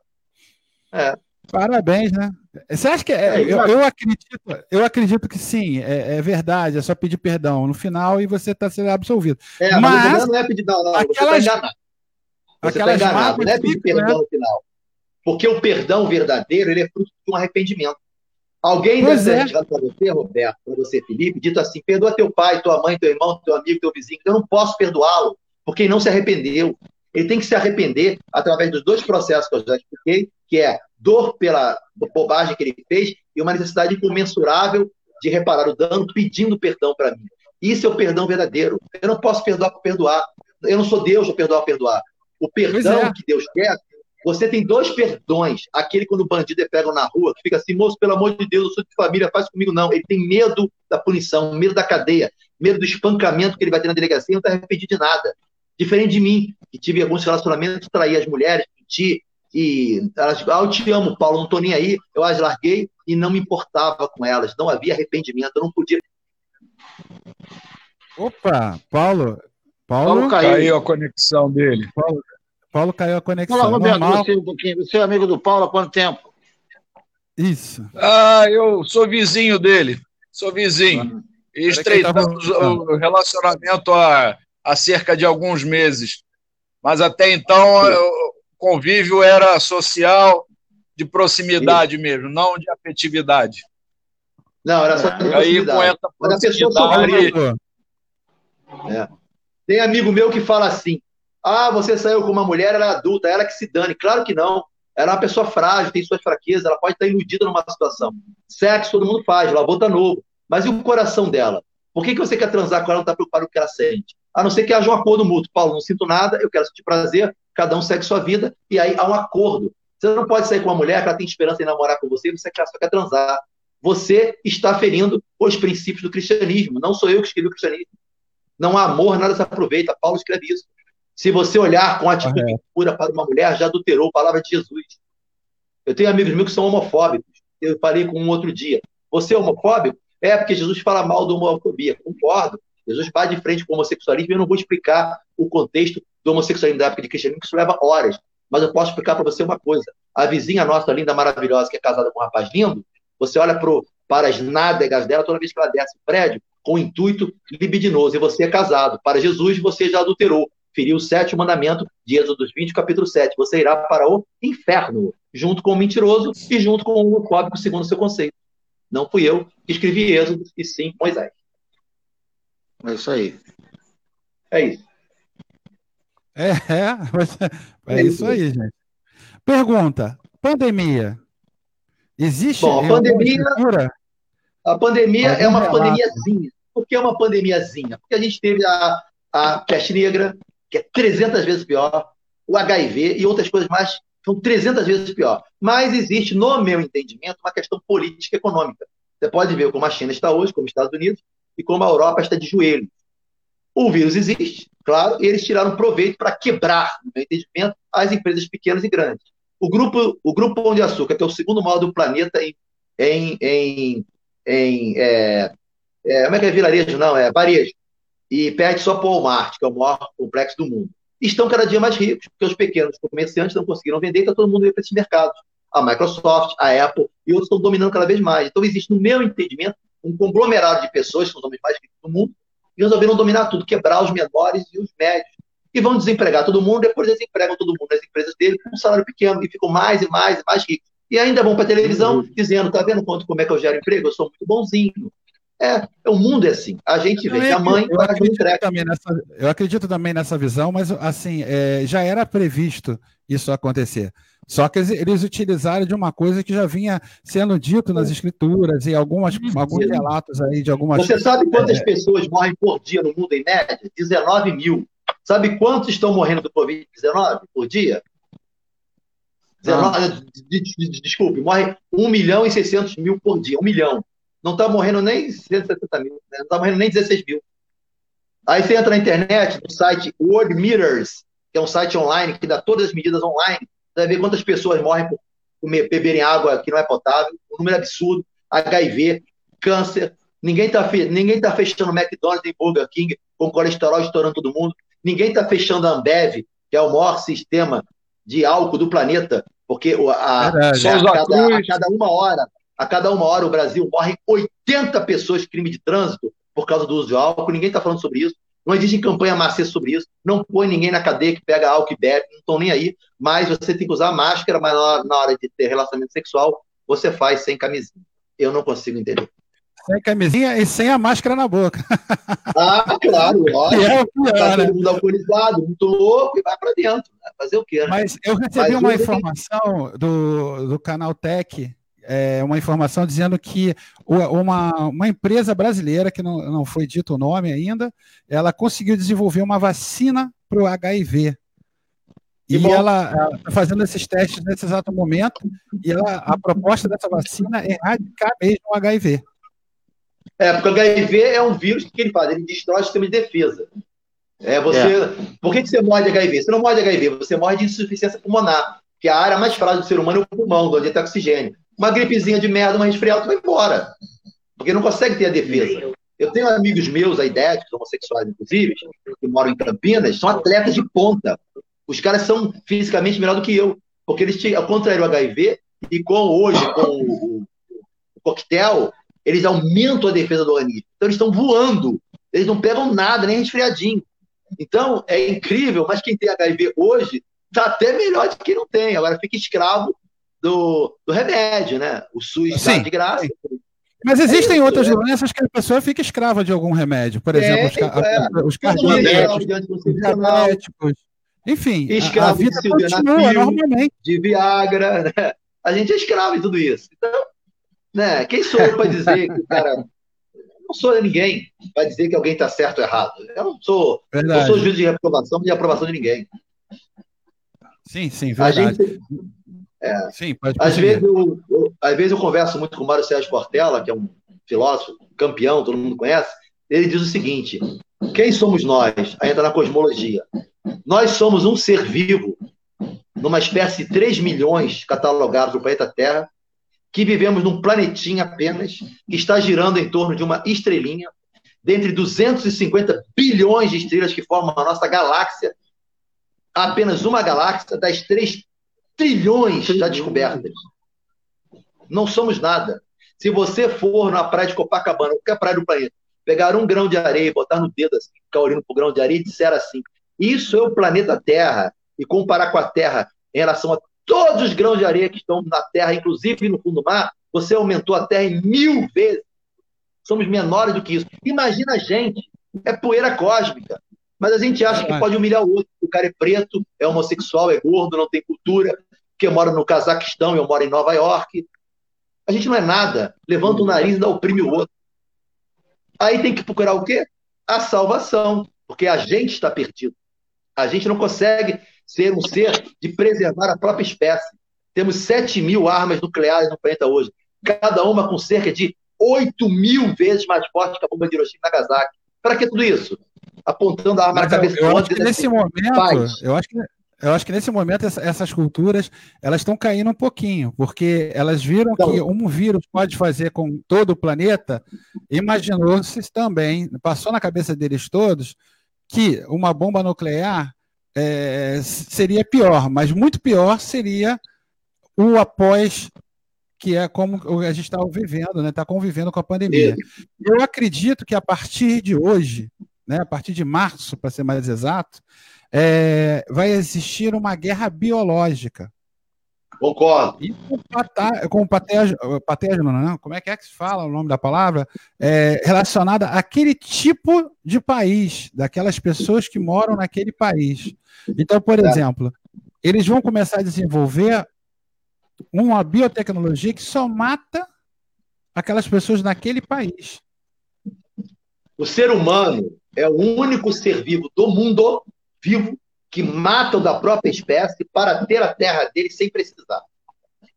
É. Parabéns, né? Você acha que é, eu, eu, acredito, eu acredito que sim, é, é, verdade, é só pedir perdão no final e você está sendo absolvido. É, mas, não é pedir não, não aquelas, você tá você está enganado, não é pedir perdão né? no final. Porque o perdão verdadeiro ele é fruto de um arrependimento. Alguém deve é. ter chegado para você, Roberto, para você, Felipe, dito assim: perdoa teu pai, tua mãe, teu irmão, teu amigo, teu vizinho. Eu não posso perdoá-lo, porque ele não se arrependeu. Ele tem que se arrepender através dos dois processos que eu já expliquei, que é dor pela bobagem que ele fez e uma necessidade incomensurável de reparar o dano, pedindo perdão para mim. Isso é o perdão verdadeiro. Eu não posso perdoar por perdoar. Eu não sou Deus para perdoar por perdoar. O perdão é. que Deus quer, você tem dois perdões. Aquele quando o bandido é pego na rua, que fica assim, moço, pelo amor de Deus, eu sou de família, faz comigo. Não, ele tem medo da punição, medo da cadeia, medo do espancamento que ele vai ter na delegacia, não está arrependido de nada. Diferente de mim, que tive alguns relacionamentos, traí as mulheres, menti, e elas, ah, eu te amo, Paulo, não estou nem aí, eu as larguei e não me importava com elas, não havia arrependimento, eu não podia. Opa, Paulo, Paulo, Paulo caiu. caiu. a conexão dele. Paulo, Paulo caiu a conexão. Fala, Roberto, você, um pouquinho. você é amigo do Paulo há quanto tempo? Isso. Ah, eu sou vizinho dele. Sou vizinho. E estreitamos o relacionamento há, há cerca de alguns meses. Mas até então o convívio era social, de proximidade Isso. mesmo, não de afetividade. Não, era só de Aí com essa proximidade... É. Tem amigo meu que fala assim: ah, você saiu com uma mulher, ela é adulta, ela que se dane. Claro que não. Ela é uma pessoa frágil, tem suas fraquezas, ela pode estar iludida numa situação. Sexo todo mundo faz, lavou tá novo. Mas e o coração dela? Por que, que você quer transar com ela e não está preocupado com o que ela sente? A não ser que haja um acordo mútuo. Paulo, não sinto nada, eu quero sentir prazer, cada um segue sua vida, e aí há um acordo. Você não pode sair com uma mulher que ela tem esperança em namorar com você, você só quer transar. Você está ferindo os princípios do cristianismo. Não sou eu que escrevi o cristianismo. Não há amor, nada se aproveita. Paulo escreve isso. Se você olhar com atitude pura para uma mulher, já adulterou a palavra de Jesus. Eu tenho amigos meus que são homofóbicos. Eu falei com um outro dia. Você é homofóbico? É, porque Jesus fala mal da homofobia. Concordo. Jesus vai de frente com o homossexualismo. Eu não vou explicar o contexto do homossexualismo da época de cristianismo, que isso leva horas. Mas eu posso explicar para você uma coisa. A vizinha nossa, linda, maravilhosa, que é casada com um rapaz lindo, você olha pro, para as nádegas dela toda vez que ela desce o prédio, com o intuito libidinoso. E você é casado. Para Jesus, você já adulterou feriu o sétimo mandamento de Êxodo 20, capítulo 7. Você irá para o inferno, junto com o mentiroso e junto com o homofóbico, segundo o seu conceito. Não fui eu que escrevi Êxodo, e sim Moisés. É isso aí. É isso. É, é, é, isso aí, gente. Pergunta: pandemia. Existe? Bom, a pandemia. A pandemia é uma pandemiazinha. Por que é uma pandemiazinha? Porque a gente teve a, a peste negra, que é 300 vezes pior, o HIV e outras coisas mais são 300 vezes pior. Mas existe, no meu entendimento, uma questão política e econômica. Você pode ver como a China está hoje, como os Estados Unidos, e como a Europa está de joelho. O vírus existe, claro, e eles tiraram proveito para quebrar, no meu entendimento, as empresas pequenas e grandes. O grupo, o grupo Pão de Açúcar, que é o segundo maior do planeta em, em, em, em é, é, como é que é vilarejo? Não, é varejo e perde só para o Walmart, que é o maior complexo do mundo. Estão cada dia mais ricos, porque os pequenos comerciantes não conseguiram vender, então todo mundo veio para esses mercados. A Microsoft, a Apple e outros estão dominando cada vez mais. Então existe, no meu entendimento, um conglomerado de pessoas, que são os homens mais ricos do mundo, e resolveram dominar tudo, quebrar os menores e os médios. E vão desempregar todo mundo, depois desempregam todo mundo nas empresas dele com um salário pequeno, e ficam mais e mais e mais ricos. E ainda vão para a televisão uhum. dizendo, tá vendo quanto, como é que eu gero emprego? Eu sou muito bonzinho. É, o mundo é assim. A gente vê que a mãe eu acredito, também nessa, eu acredito também nessa visão, mas assim, é, já era previsto isso acontecer. Só que eles utilizaram de uma coisa que já vinha sendo dito nas escrituras e algumas, alguns relatos aí de algumas. Você sabe quantas é... pessoas morrem por dia no mundo em média? 19 mil. Sabe quantos estão morrendo do Covid-19 por dia? 19, ah. Desculpe, morre 1 milhão e 600 mil por dia. 1 milhão não está morrendo nem 170 mil, né? não está morrendo nem 16 mil. Aí você entra na internet, no site World Meters, que é um site online que dá todas as medidas online, você vai ver quantas pessoas morrem por comer, beberem água que não é potável, um número absurdo, HIV, câncer, ninguém está ninguém tá fechando McDonald's e Burger King com colesterol estourando todo mundo, ninguém está fechando a Ambev, que é o maior sistema de álcool do planeta, porque a, a, a, cada, a cada uma hora a cada uma hora o Brasil morre 80 pessoas de crime de trânsito por causa do uso de álcool. Ninguém está falando sobre isso. Não existe campanha macia sobre isso. Não põe ninguém na cadeia que pega álcool e bebe. Não estão nem aí. Mas você tem que usar máscara, mas na hora de ter relacionamento sexual, você faz sem camisinha. Eu não consigo entender. Sem camisinha e sem a máscara na boca. Ah, claro, ótimo. É pior, tá todo né? mundo alcoolizado, muito louco, e vai para dentro. Né? Fazer o quê? Né? Mas eu recebi Mas uma informação do, do canal Tech é, uma informação dizendo que uma, uma empresa brasileira, que não, não foi dito o nome ainda, ela conseguiu desenvolver uma vacina para o HIV. E, e ela está fazendo esses testes nesse exato momento, e ela, a proposta dessa vacina é erradicar mesmo o HIV. É, porque o HIV é um vírus que ele faz, ele destrói o sistema de defesa. É, você, é. Por que, que você morre de HIV? Você não morre de HIV, você morre de insuficiência pulmonar, que é a área mais frágil do ser humano é o pulmão, onde tem oxigênio uma gripezinha de merda, uma resfriada, tu vai embora. Porque não consegue ter a defesa. Eu tenho amigos meus, aidéticos, homossexuais, inclusive, que moram em Campinas, são atletas de ponta. Os caras são fisicamente melhor do que eu. Porque eles, ao contrário do HIV, e com hoje, com o, o coquetel, eles aumentam a defesa do organismo. Então, eles estão voando. Eles não pegam nada, nem resfriadinho. Então, é incrível, mas quem tem HIV hoje está até melhor do que quem não tem. Agora fica escravo do, do remédio, né? O SUS dá de graça. Sim. Mas existem é outras é. doenças que a pessoa fica escrava de algum remédio. Por exemplo, os, é. os cardíacos, os diabéticos. Enfim, a, a vida de continua normalmente. De Viagra, né? A gente é escravo de tudo isso. Então, né? Quem sou eu para dizer que o cara não sou ninguém para dizer que alguém está certo ou errado. Eu não sou, não sou juiz de reprovação de aprovação de ninguém. Sim, sim, verdade. A gente, é, sim, pode às, vezes eu, eu, às vezes eu converso muito com o Mário Sérgio Portela, que é um filósofo, campeão, todo mundo conhece. Ele diz o seguinte: quem somos nós? Aí entra na cosmologia. Nós somos um ser vivo, numa espécie de 3 milhões catalogados do planeta Terra, que vivemos num planetinha apenas, que está girando em torno de uma estrelinha, dentre 250 bilhões de estrelas que formam a nossa galáxia, apenas uma galáxia das 3 trilhões já descobertas. Não somos nada. Se você for na praia de Copacabana, qualquer praia do planeta, pegar um grão de areia e botar no dedo assim, ficar olhando para o grão de areia e disser assim: Isso é o planeta Terra, e comparar com a Terra em relação a todos os grãos de areia que estão na Terra, inclusive no fundo do mar, você aumentou a Terra em mil vezes. Somos menores do que isso. Imagina a gente, é poeira cósmica. Mas a gente acha que pode humilhar o outro. O cara é preto, é homossexual, é gordo, não tem cultura, que mora no Cazaquistão, eu moro em Nova York. A gente não é nada. Levanta o nariz e dá oprime o outro. Aí tem que procurar o quê? A salvação. Porque a gente está perdido. A gente não consegue ser um ser de preservar a própria espécie. Temos 7 mil armas nucleares no planeta hoje, cada uma com cerca de 8 mil vezes mais forte que a bomba de Hiroshima e Nagasaki. Para que tudo isso? Apontando a arma Mas na cabeça eu, eu nesse momento, eu acho que eu acho que nesse momento essas culturas elas estão caindo um pouquinho, porque elas viram então, que um vírus pode fazer com todo o planeta. Imaginou-se também, passou na cabeça deles todos que uma bomba nuclear é, seria pior, mas muito pior seria o após, que é como a gente está vivendo, né? Está convivendo com a pandemia. Eu acredito que a partir de hoje, né, a partir de março, para ser mais exato, é, vai existir uma guerra biológica. Concordo. E com, patá, com não, como é que é que se fala o nome da palavra? É, relacionada àquele tipo de país, daquelas pessoas que moram naquele país. Então, por é. exemplo, eles vão começar a desenvolver uma biotecnologia que só mata aquelas pessoas naquele país. O ser humano é o único ser vivo do mundo vivo que mata o da própria espécie para ter a terra dele sem precisar.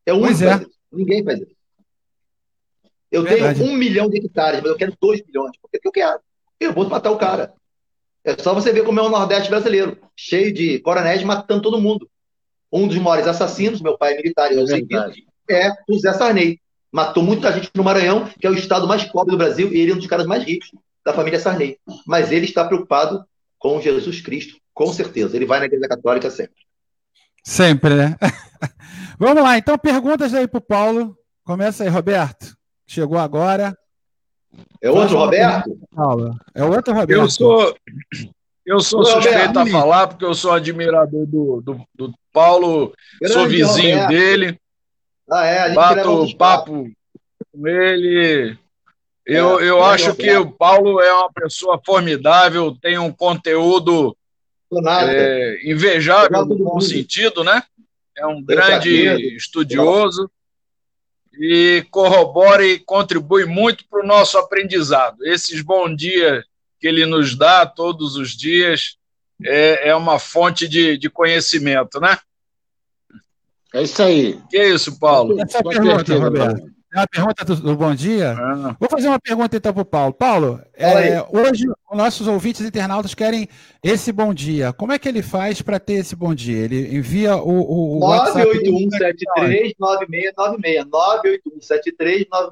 É o único. É. Ninguém faz isso. Eu Verdade. tenho um milhão de hectares, mas eu quero dois milhões. Por que eu quero? Eu vou matar o cara. É só você ver como é o Nordeste brasileiro, cheio de coronéis matando todo mundo. Um dos maiores assassinos, meu pai é militar, eu sei é o Zé Sarney. Matou muita gente no Maranhão, que é o estado mais pobre do Brasil, e ele é um dos caras mais ricos da família Sarney. Mas ele está preocupado com Jesus Cristo, com certeza. Ele vai na igreja católica sempre. Sempre, né? Vamos lá, então perguntas aí para o Paulo. Começa aí, Roberto. Chegou agora. É outro Roberto? Paulo. É outro Roberto. Eu sou, eu sou suspeito a falar, porque eu sou admirador do, do, do Paulo, Grande sou vizinho Roberto. dele. Ah, é, a gente bato papo com ele. Eu, é, eu acho que o Paulo é uma pessoa formidável, tem um conteúdo é, invejável no bom sentido, né? É um grande estudioso e corrobora e contribui muito para o nosso aprendizado. Esses bons dias que ele nos dá todos os dias é, é uma fonte de, de conhecimento, né? É isso aí. Que é isso, Paulo? Essa pergunta, Roberto. É uma pergunta do, do Bom Dia. Ah. Vou fazer uma pergunta então para o Paulo. Paulo, é, hoje os nossos ouvintes internautas querem esse Bom Dia. Como é que ele faz para ter esse Bom Dia? Ele envia o, o, o 981739696.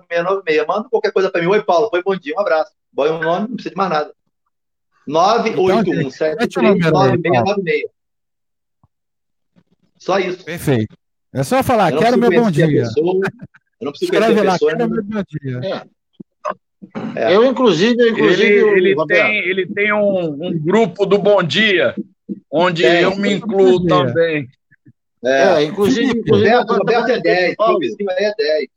981739696. Manda qualquer coisa para mim. Oi, Paulo. Foi bom dia. Um abraço. Põe um nome, não precisa de mais nada. 981739696. Então, Só isso. Perfeito. É só falar, quero meu bom dia. Pessoa, eu não preciso conhecer lá, pessoa, quero meu bom dia. É. É. Eu, inclusive, inclusive ele, ele tem, ele tem um, um, grupo do Bom Dia, onde é, eu me incluo também. É, inclusive, inclusive Roberto, Roberto é 10, o vizinho é 10.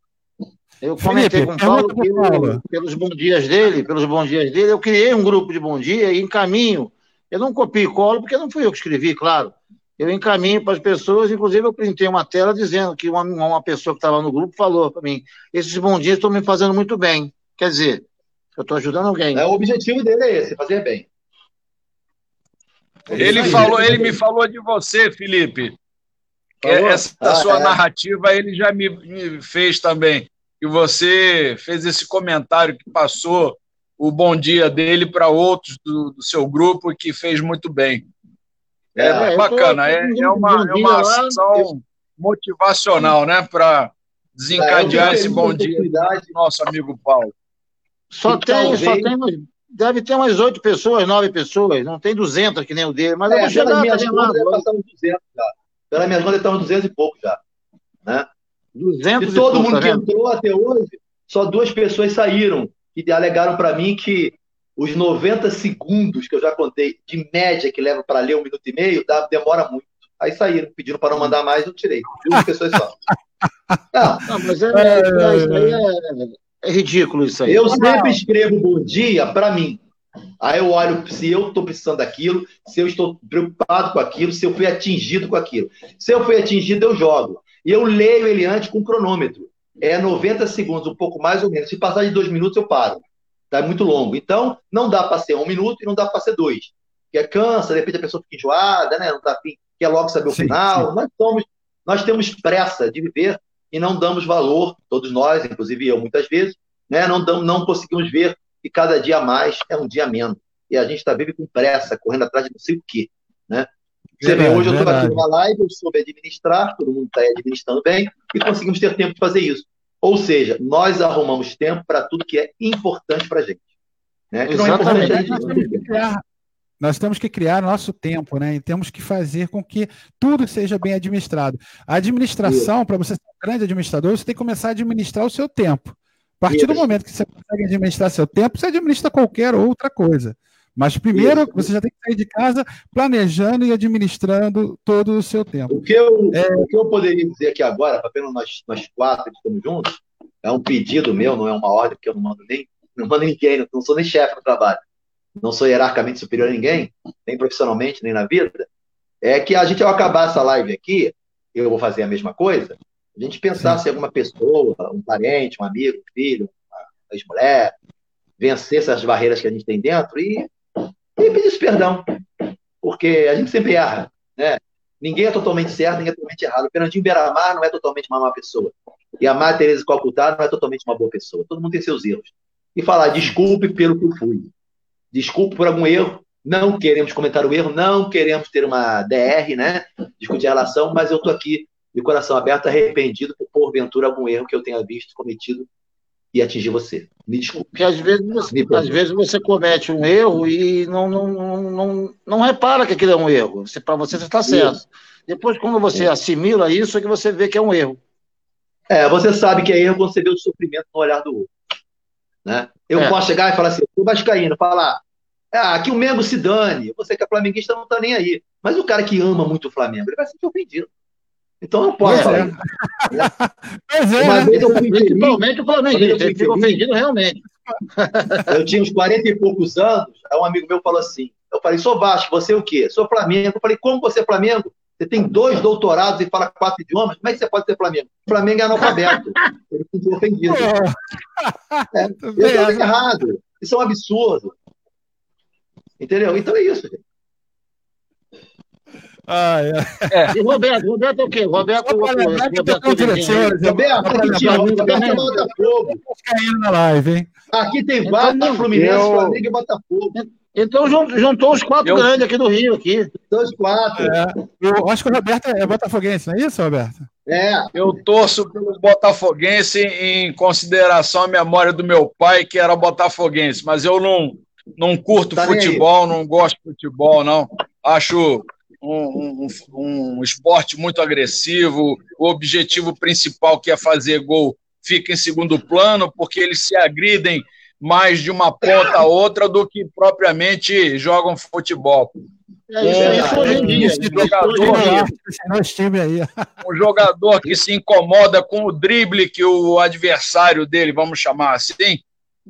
Eu comentei Felipe, com o Paulo que pelos bons dias dele, pelos bons dias dele, eu criei um grupo de bom dia e encaminho. Eu não copio e colo, porque não fui eu que escrevi, claro. Eu encaminho para as pessoas, inclusive eu printei uma tela dizendo que uma, uma pessoa que estava no grupo falou para mim: esses bons dias estão me fazendo muito bem. Quer dizer, eu estou ajudando alguém. É, o objetivo dele é esse, fazer bem. Ele falou, ele me falou de você, Felipe. Essa ah, sua é. narrativa ele já me, me fez também que você fez esse comentário que passou o bom dia dele para outros do, do, seu grupo que fez muito bem. É, é bacana, é, é, uma, é uma ação motivacional, né, para desencadear é, esse bom dia do nosso amigo Paulo. Só tem, só tem, deve ter umas oito pessoas, nove pessoas, não tem duzentas que nem o dele, mas é, eu vou chegar minhas contas, deve passar uns 200 já. Pela minha conta, estão uns 200 e pouco já, né? 200 de todo mundo tá que entrou até hoje, só duas pessoas saíram e alegaram para mim que os 90 segundos que eu já contei de média que leva para ler um minuto e meio dá, demora muito. Aí saíram, pediram para não mandar mais, eu tirei. Duas pessoas só. Não, não mas é, é, é, é, ridículo isso aí. Eu sempre escrevo bom dia para mim. Aí eu olho se eu estou precisando daquilo, se eu estou preocupado com aquilo, se eu fui atingido com aquilo. Se eu fui atingido, eu jogo. E eu leio ele antes com cronômetro. É 90 segundos, um pouco mais ou menos. Se passar de dois minutos, eu paro. Tá é muito longo. Então, não dá para ser um minuto e não dá para ser dois. Que é cansa, de repente a pessoa fica enjoada, né? Não tá afim, quer logo saber o sim, final. Sim. Nós, somos, nós temos pressa de viver e não damos valor, todos nós, inclusive eu muitas vezes, né? não, damos, não conseguimos ver que cada dia mais é um dia menos. E a gente está vive com pressa, correndo atrás de não sei o quê. Né? Você vê, hoje eu estou aqui numa live, eu soube administrar, todo mundo está administrando bem, e conseguimos ter tempo de fazer isso. Ou seja, nós arrumamos tempo para tudo que é importante para a gente. Né? Que Exatamente. Não é importante nós temos que criar nosso tempo, né? E temos que fazer com que tudo seja bem administrado. A administração, para você ser um grande administrador, você tem que começar a administrar o seu tempo. A partir do momento que você consegue administrar seu tempo, você administra qualquer outra coisa. Mas primeiro Isso. você já tem que sair de casa planejando e administrando todo o seu tempo. O que eu, é... o que eu poderia dizer aqui agora, apenas nós, nós quatro que estamos juntos, é um pedido meu, não é uma ordem, porque eu não mando nem, não mando ninguém, não sou nem chefe do trabalho, não sou hierarquicamente superior a ninguém, nem profissionalmente, nem na vida, é que a gente, ao acabar essa live aqui, eu vou fazer a mesma coisa, a gente pensar Sim. se alguma pessoa, um parente, um amigo, um filho, uma ex-mulher, vencer essas barreiras que a gente tem dentro e e pedisse perdão, porque a gente sempre erra, né? Ninguém é totalmente certo, ninguém é totalmente errado. O Fernandinho Beiramar não é totalmente uma má pessoa. E a Maria Tereza Calcutá não é totalmente uma boa pessoa. Todo mundo tem seus erros. E falar, desculpe pelo que fui. Desculpe por algum erro. Não queremos comentar o erro, não queremos ter uma DR, né? Discutir a relação, mas eu estou aqui de coração aberto, arrependido por porventura algum erro que eu tenha visto cometido e atingir você. Me desculpe. Porque às vezes você, às vezes você comete um erro e não, não, não, não, não repara que aquilo é um erro. Para você, você está certo. Isso. Depois, quando você assimila isso, é que você vê que é um erro. É, você sabe que é erro você vê o sofrimento no olhar do outro. Né? Eu é. posso chegar e falar assim, o Vascaíno, falar, ah, que o Mengo se dane, você que é flamenguista não está nem aí. Mas o cara que ama muito o Flamengo, ele vai se sentir ofendido. Então não pode falar. É. Pois é. Uma né? vez eu fui Principalmente o Flamengo, ele fica ofendido realmente. Eu tinha uns 40 e poucos anos, aí um amigo meu falou assim: eu falei, sou Vasco, você é o quê? Sou Flamengo. Eu falei, como você é Flamengo? Você tem dois doutorados e fala quatro idiomas, como é que você pode ser Flamengo? Flamengo é analfabeto. Ele se sentiu ofendido. É, eu estou errado. Isso é um absurdo. Entendeu? Então é isso, gente. Ah, é. é. E Roberto, Roberto é o quê? Roberto, Roberto, Roberto, Roberto, Roberto, Roberto é Botafogo. caindo na live, hein? Aqui tem Vasco, então, Fluminense, eu... Flamengo e Botafogo. Então juntou os quatro eu... grandes aqui do Rio, aqui. Então, os quatro. É. Eu acho que o Roberto é botafoguense, não é isso, Roberto? É. Eu torço pelo botafoguense em consideração à memória do meu pai, que era botafoguense, mas eu não, não curto tá futebol, não gosto de futebol, não. Acho um, um, um esporte muito agressivo, o objetivo principal, que é fazer gol, fica em segundo plano, porque eles se agridem mais de uma ponta a outra do que propriamente jogam futebol. É isso, é isso hoje em dia. Jogador, um jogador que se incomoda com o drible que o adversário dele, vamos chamar assim,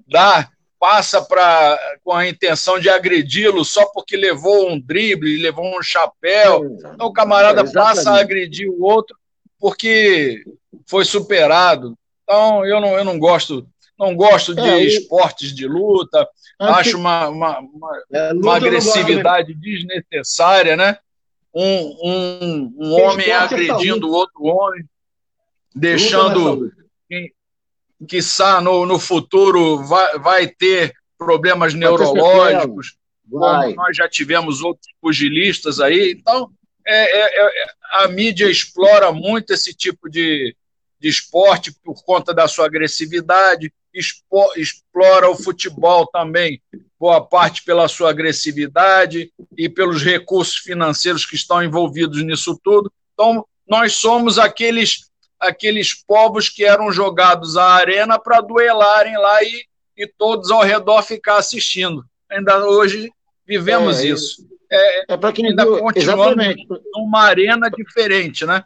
dá, passa pra, com a intenção de agredi-lo só porque levou um drible, levou um chapéu. Então o camarada é, passa a agredir o outro porque foi superado. Então eu não, eu não gosto não gosto de é, esportes de luta, acho uma, uma, uma, é, uma agressividade desnecessária, né? Um, um, um homem é agredindo outro homem, deixando que, quiçá no, no futuro vai, vai ter problemas neurológicos, como nós já tivemos outros pugilistas aí. Então, é, é, é, a mídia explora muito esse tipo de, de esporte por conta da sua agressividade, explora o futebol também, boa parte pela sua agressividade e pelos recursos financeiros que estão envolvidos nisso tudo. Então, nós somos aqueles aqueles povos que eram jogados à arena para duelarem lá e, e todos ao redor ficar assistindo. Ainda hoje vivemos é, isso. É, é para quem ainda viu, continuamos numa arena diferente, né?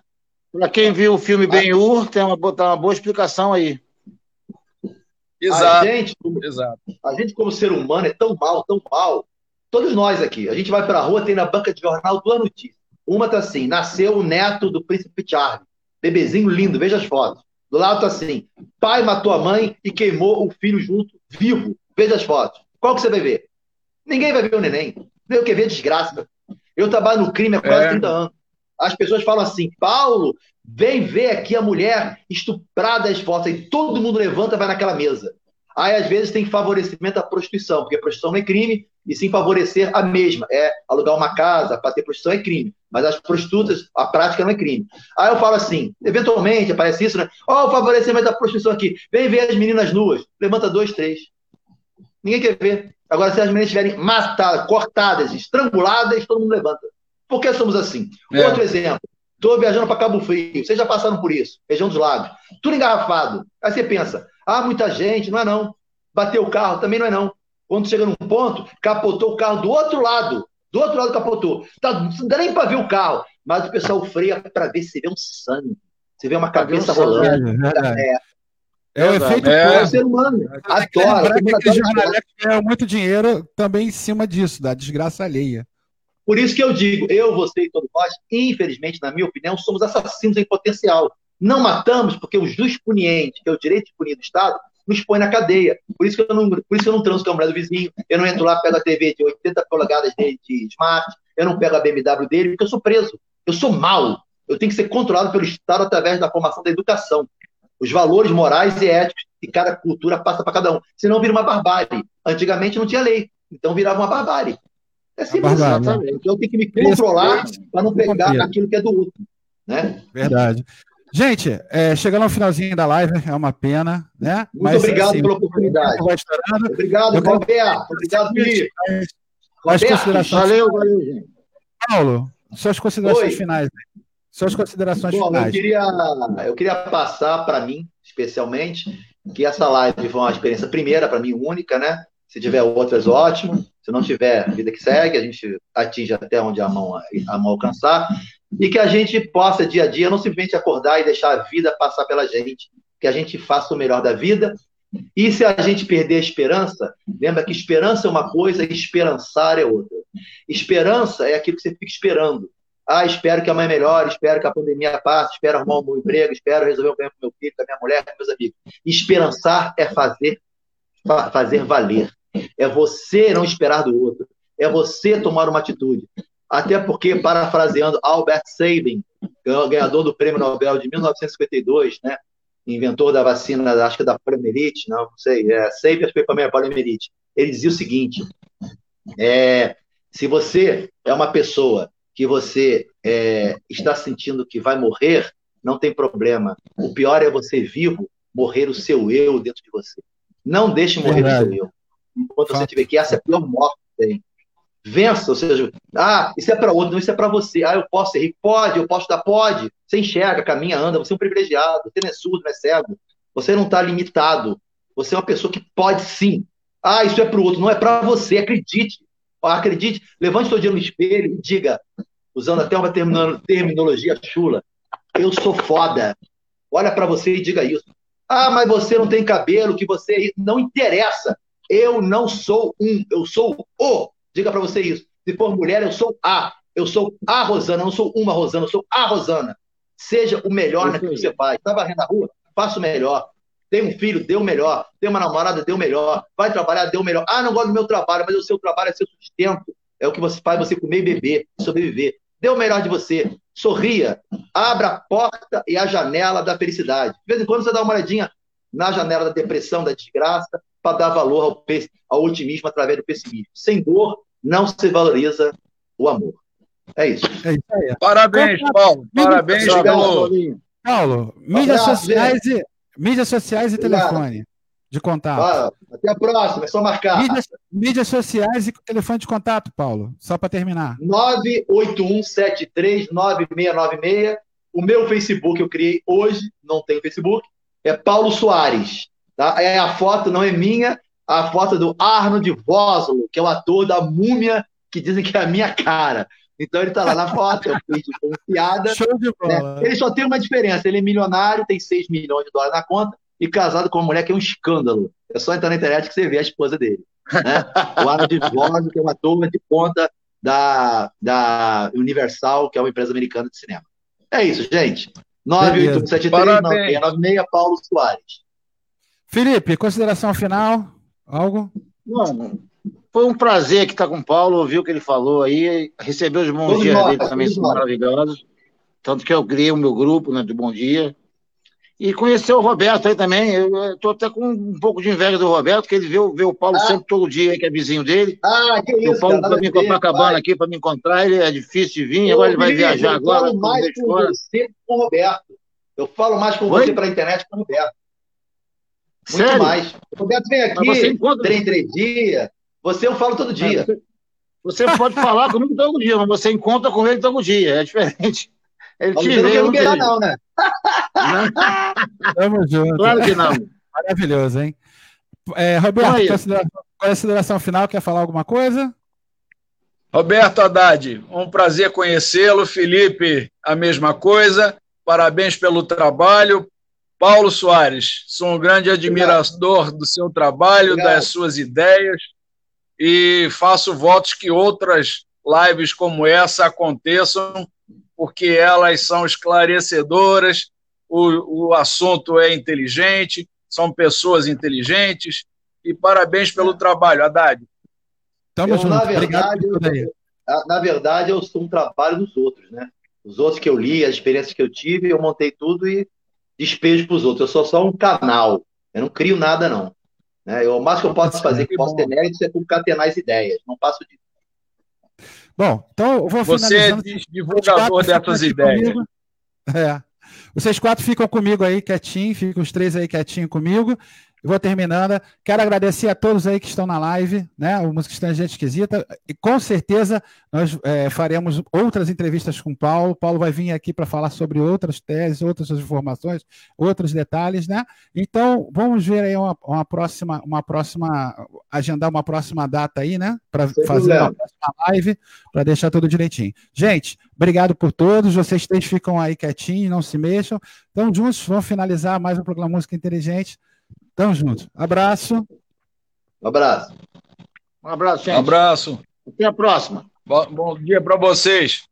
Para quem viu o filme Ben-Hur, tem uma, tá uma boa explicação aí. Exato. A gente, Exato. a gente, como ser humano, é tão mal, tão mal. Todos nós aqui. A gente vai para a rua, tem na banca de jornal duas notícias. Uma tá assim: nasceu o neto do príncipe Charles. Bebezinho lindo, veja as fotos. Do lado tá assim: pai matou a mãe e queimou o filho junto, vivo. Veja as fotos. Qual que você vai ver? Ninguém vai ver o neném. Nem o que ver desgraça. Eu trabalho no crime há quase é. 30 anos. As pessoas falam assim: Paulo, vem ver aqui a mulher estuprada às fotos. E todo mundo levanta e vai naquela mesa. Aí, às vezes, tem favorecimento à prostituição, porque a prostituição não é crime, e sim favorecer a mesma. É alugar uma casa para ter prostituição é crime. Mas as prostitutas, a prática não é crime. Aí eu falo assim, eventualmente aparece isso, né? Ó, oh, o favorecimento da prostituição aqui. Vem ver as meninas nuas. Levanta dois, três. Ninguém quer ver. Agora, se as meninas estiverem matadas, cortadas, estranguladas, todo mundo levanta. Por que somos assim? É. Outro exemplo. Estou viajando para Cabo Frio. Vocês já passaram por isso. Região dos lagos. Tudo engarrafado. Aí você pensa, ah, muita gente. Não é não. Bateu o carro, também não é não. Quando chega num ponto, capotou o carro do outro lado. Do outro lado capotou. Tá, não dá nem para ver o carro. Mas o pessoal freia para ver se vê um sangue. Se vê uma cabeça rolando. É, é. É o efeito é, o ser humano. Adora. Que jornalista ganha muito dinheiro também em cima disso, da desgraça alheia. Por isso que eu digo, eu, você e todos nós, infelizmente, na minha opinião, somos assassinos em potencial. Não matamos porque o jus puniente, que é o direito de punir do Estado, nos põe na cadeia. Por isso que eu não, por isso que eu não transo com a mulher do vizinho, eu não entro lá, pego a TV de 80 polegadas dele de smart, eu não pego a BMW dele, porque eu sou preso. Eu sou mal. Eu tenho que ser controlado pelo Estado através da formação da educação. Os valores morais e éticos que cada cultura passa para cada um. Senão vira uma barbárie. Antigamente não tinha lei, então virava uma barbárie. É simples, exatamente. Então eu tenho que me controlar para não pegar aquilo que é do outro. Né? Verdade. Gente, é, chegando ao finalzinho da live, é uma pena, né? Muito Mas, obrigado assim, pela oportunidade. Obrigado, Roberto. Obrigado, Felipe. Valeu, valeu, gente. Paulo, suas considerações Oi. finais. Suas considerações Bom, finais. Eu queria, eu queria passar para mim, especialmente, que essa live foi uma experiência primeira, para mim, única, né? Se tiver outras, ótimo. Se não tiver, vida que segue, a gente atinge até onde a mão, a mão alcançar. E que a gente possa, dia a dia, não simplesmente acordar e deixar a vida passar pela gente. Que a gente faça o melhor da vida. E se a gente perder a esperança, lembra que esperança é uma coisa e esperançar é outra. Esperança é aquilo que você fica esperando. Ah, espero que a mãe melhore, espero que a pandemia passe, espero arrumar um bom emprego, espero resolver o problema com meu filho, com a minha mulher, com meus amigos. Esperançar é fazer, fazer valer. É você não esperar do outro. É você tomar uma atitude. Até porque, parafraseando Albert Sabin, ganhador do Prêmio Nobel de 1952, né? inventor da vacina, acho que da poliomielite, não, não sei, é, Sabin acho que foi a poliomielite. Ele dizia o seguinte, é, se você é uma pessoa que você é, está sentindo que vai morrer, não tem problema. O pior é você vivo morrer o seu eu dentro de você. Não deixe morrer Verdade. o seu eu. Enquanto você tiver que essa é a pior morte que tem. Vença, ou seja, ah, isso é para outro, não, isso é para você. Ah, eu posso ser rico? Pode, eu posso dar? Pode. Você enxerga, caminha, anda, você é um privilegiado, você não é surdo, não é cego, você não está limitado. Você é uma pessoa que pode sim. Ah, isso é para o outro, não é para você, acredite. Acredite, levante seu dia no espelho e diga, usando até uma terminologia chula, eu sou foda. Olha para você e diga isso. Ah, mas você não tem cabelo, que você. Não interessa. Eu não sou um, eu sou o. Diga para você isso. Se for mulher, eu sou a. Eu sou a Rosana, eu não sou uma Rosana, eu sou a Rosana. Seja o melhor naquilo que você faz. Está varrendo a rua? Faça o melhor. Tem um filho, dê o melhor. Tem uma namorada, dê o melhor. Vai trabalhar, dê o melhor. Ah, não gosto do meu trabalho, mas o seu trabalho é seu sustento. É o que você faz você comer e beber, sobreviver. Dê o melhor de você. Sorria. Abra a porta e a janela da felicidade. De vez em quando você dá uma olhadinha na janela da depressão, da desgraça, para dar valor ao, ao otimismo através do pessimismo. Sem dor, não se valoriza o amor. É isso. É isso aí. Parabéns, Paulo. Parabéns, Paulo. Paulo, mídias sociais, e, mídias sociais e telefone de contato. até a próxima, é só marcar. Mídias, mídias sociais e telefone de contato, Paulo, só para terminar. 981739696. O meu Facebook eu criei hoje, não tem Facebook, é Paulo Soares. Tá? É a foto, não é minha, a foto do Arnold Vosloo, que é o ator da múmia, que dizem que é a minha cara. Então ele tá lá na foto, eu fiz com piada. Show de bola. Né? Ele só tem uma diferença: ele é milionário, tem 6 milhões de dólares na conta e casado com uma mulher que é um escândalo. É só entrar na internet que você vê a esposa dele. Né? O Arnold Vosloo, que é uma turma de ponta da, da Universal, que é uma empresa americana de cinema. É isso, gente. 98173 Paulo Soares. Felipe, consideração final? Algo? Não, foi um prazer aqui estar com o Paulo, ouvir o que ele falou aí, receber os bons dias dele também, são maravilhosos. Tanto que eu criei o meu grupo né, de Bom Dia. E conhecer o Roberto aí também. Eu estou até com um pouco de inveja do Roberto, que ele vê, vê o Paulo ah. sempre todo dia, que é vizinho dele. Ah, que isso. O Paulo para vir Copacabana aqui para me encontrar, ele é difícil de vir, eu agora ele vai viajar eu agora. Eu falo mais com você com o Roberto. Eu falo mais com Oi? você pela internet com o Roberto. Muito Sério? mais. O Roberto vem aqui, encontra... três, três dias. Você eu falo todo dia. Você, você pode falar comigo todo dia, mas você encontra com ele todo dia. É diferente. Ele te vê. Não quer não, né? Tamo junto. Claro que não. Maravilhoso, hein? É, Roberto, consideração, consideração final, quer falar alguma coisa? Roberto Haddad, um prazer conhecê-lo. Felipe, a mesma coisa. Parabéns pelo trabalho. Paulo Soares, sou um grande admirador Obrigado. do seu trabalho, Obrigado. das suas ideias e faço votos que outras lives como essa aconteçam, porque elas são esclarecedoras, o, o assunto é inteligente, são pessoas inteligentes, e parabéns pelo é. trabalho, Haddad. Tamo eu, junto. Na verdade, eu, na verdade, eu sou um trabalho dos outros, né? Os outros que eu li, as experiências que eu tive, eu montei tudo e despejo para os outros. Eu sou só um canal. Eu não crio nada, não. Né? Eu, o máximo que eu posso fazer, que posso ter mérito, é concatenar as ideias. Não passo disso. Bom, então eu vou Você é divulgador dessas ideias. É. Vocês quatro ficam comigo aí quietinho, ficam os três aí quietinho comigo vou terminando. Quero agradecer a todos aí que estão na live, né? O Música Estranha Gente Esquisita. E com certeza nós é, faremos outras entrevistas com o Paulo. O Paulo vai vir aqui para falar sobre outras teses, outras informações, outros detalhes, né? Então, vamos ver aí uma, uma próxima, uma próxima, agendar uma próxima data aí, né? Para fazer uma próxima live, para deixar tudo direitinho. Gente, obrigado por todos. Vocês três ficam aí quietinhos, não se mexam. Então, juntos, vamos finalizar mais um programa Música Inteligente. Tamo junto. Abraço. Um abraço. Um abraço, gente. Um abraço. Até a próxima. Bom, bom dia para vocês.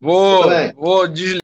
Vou, vou desligar.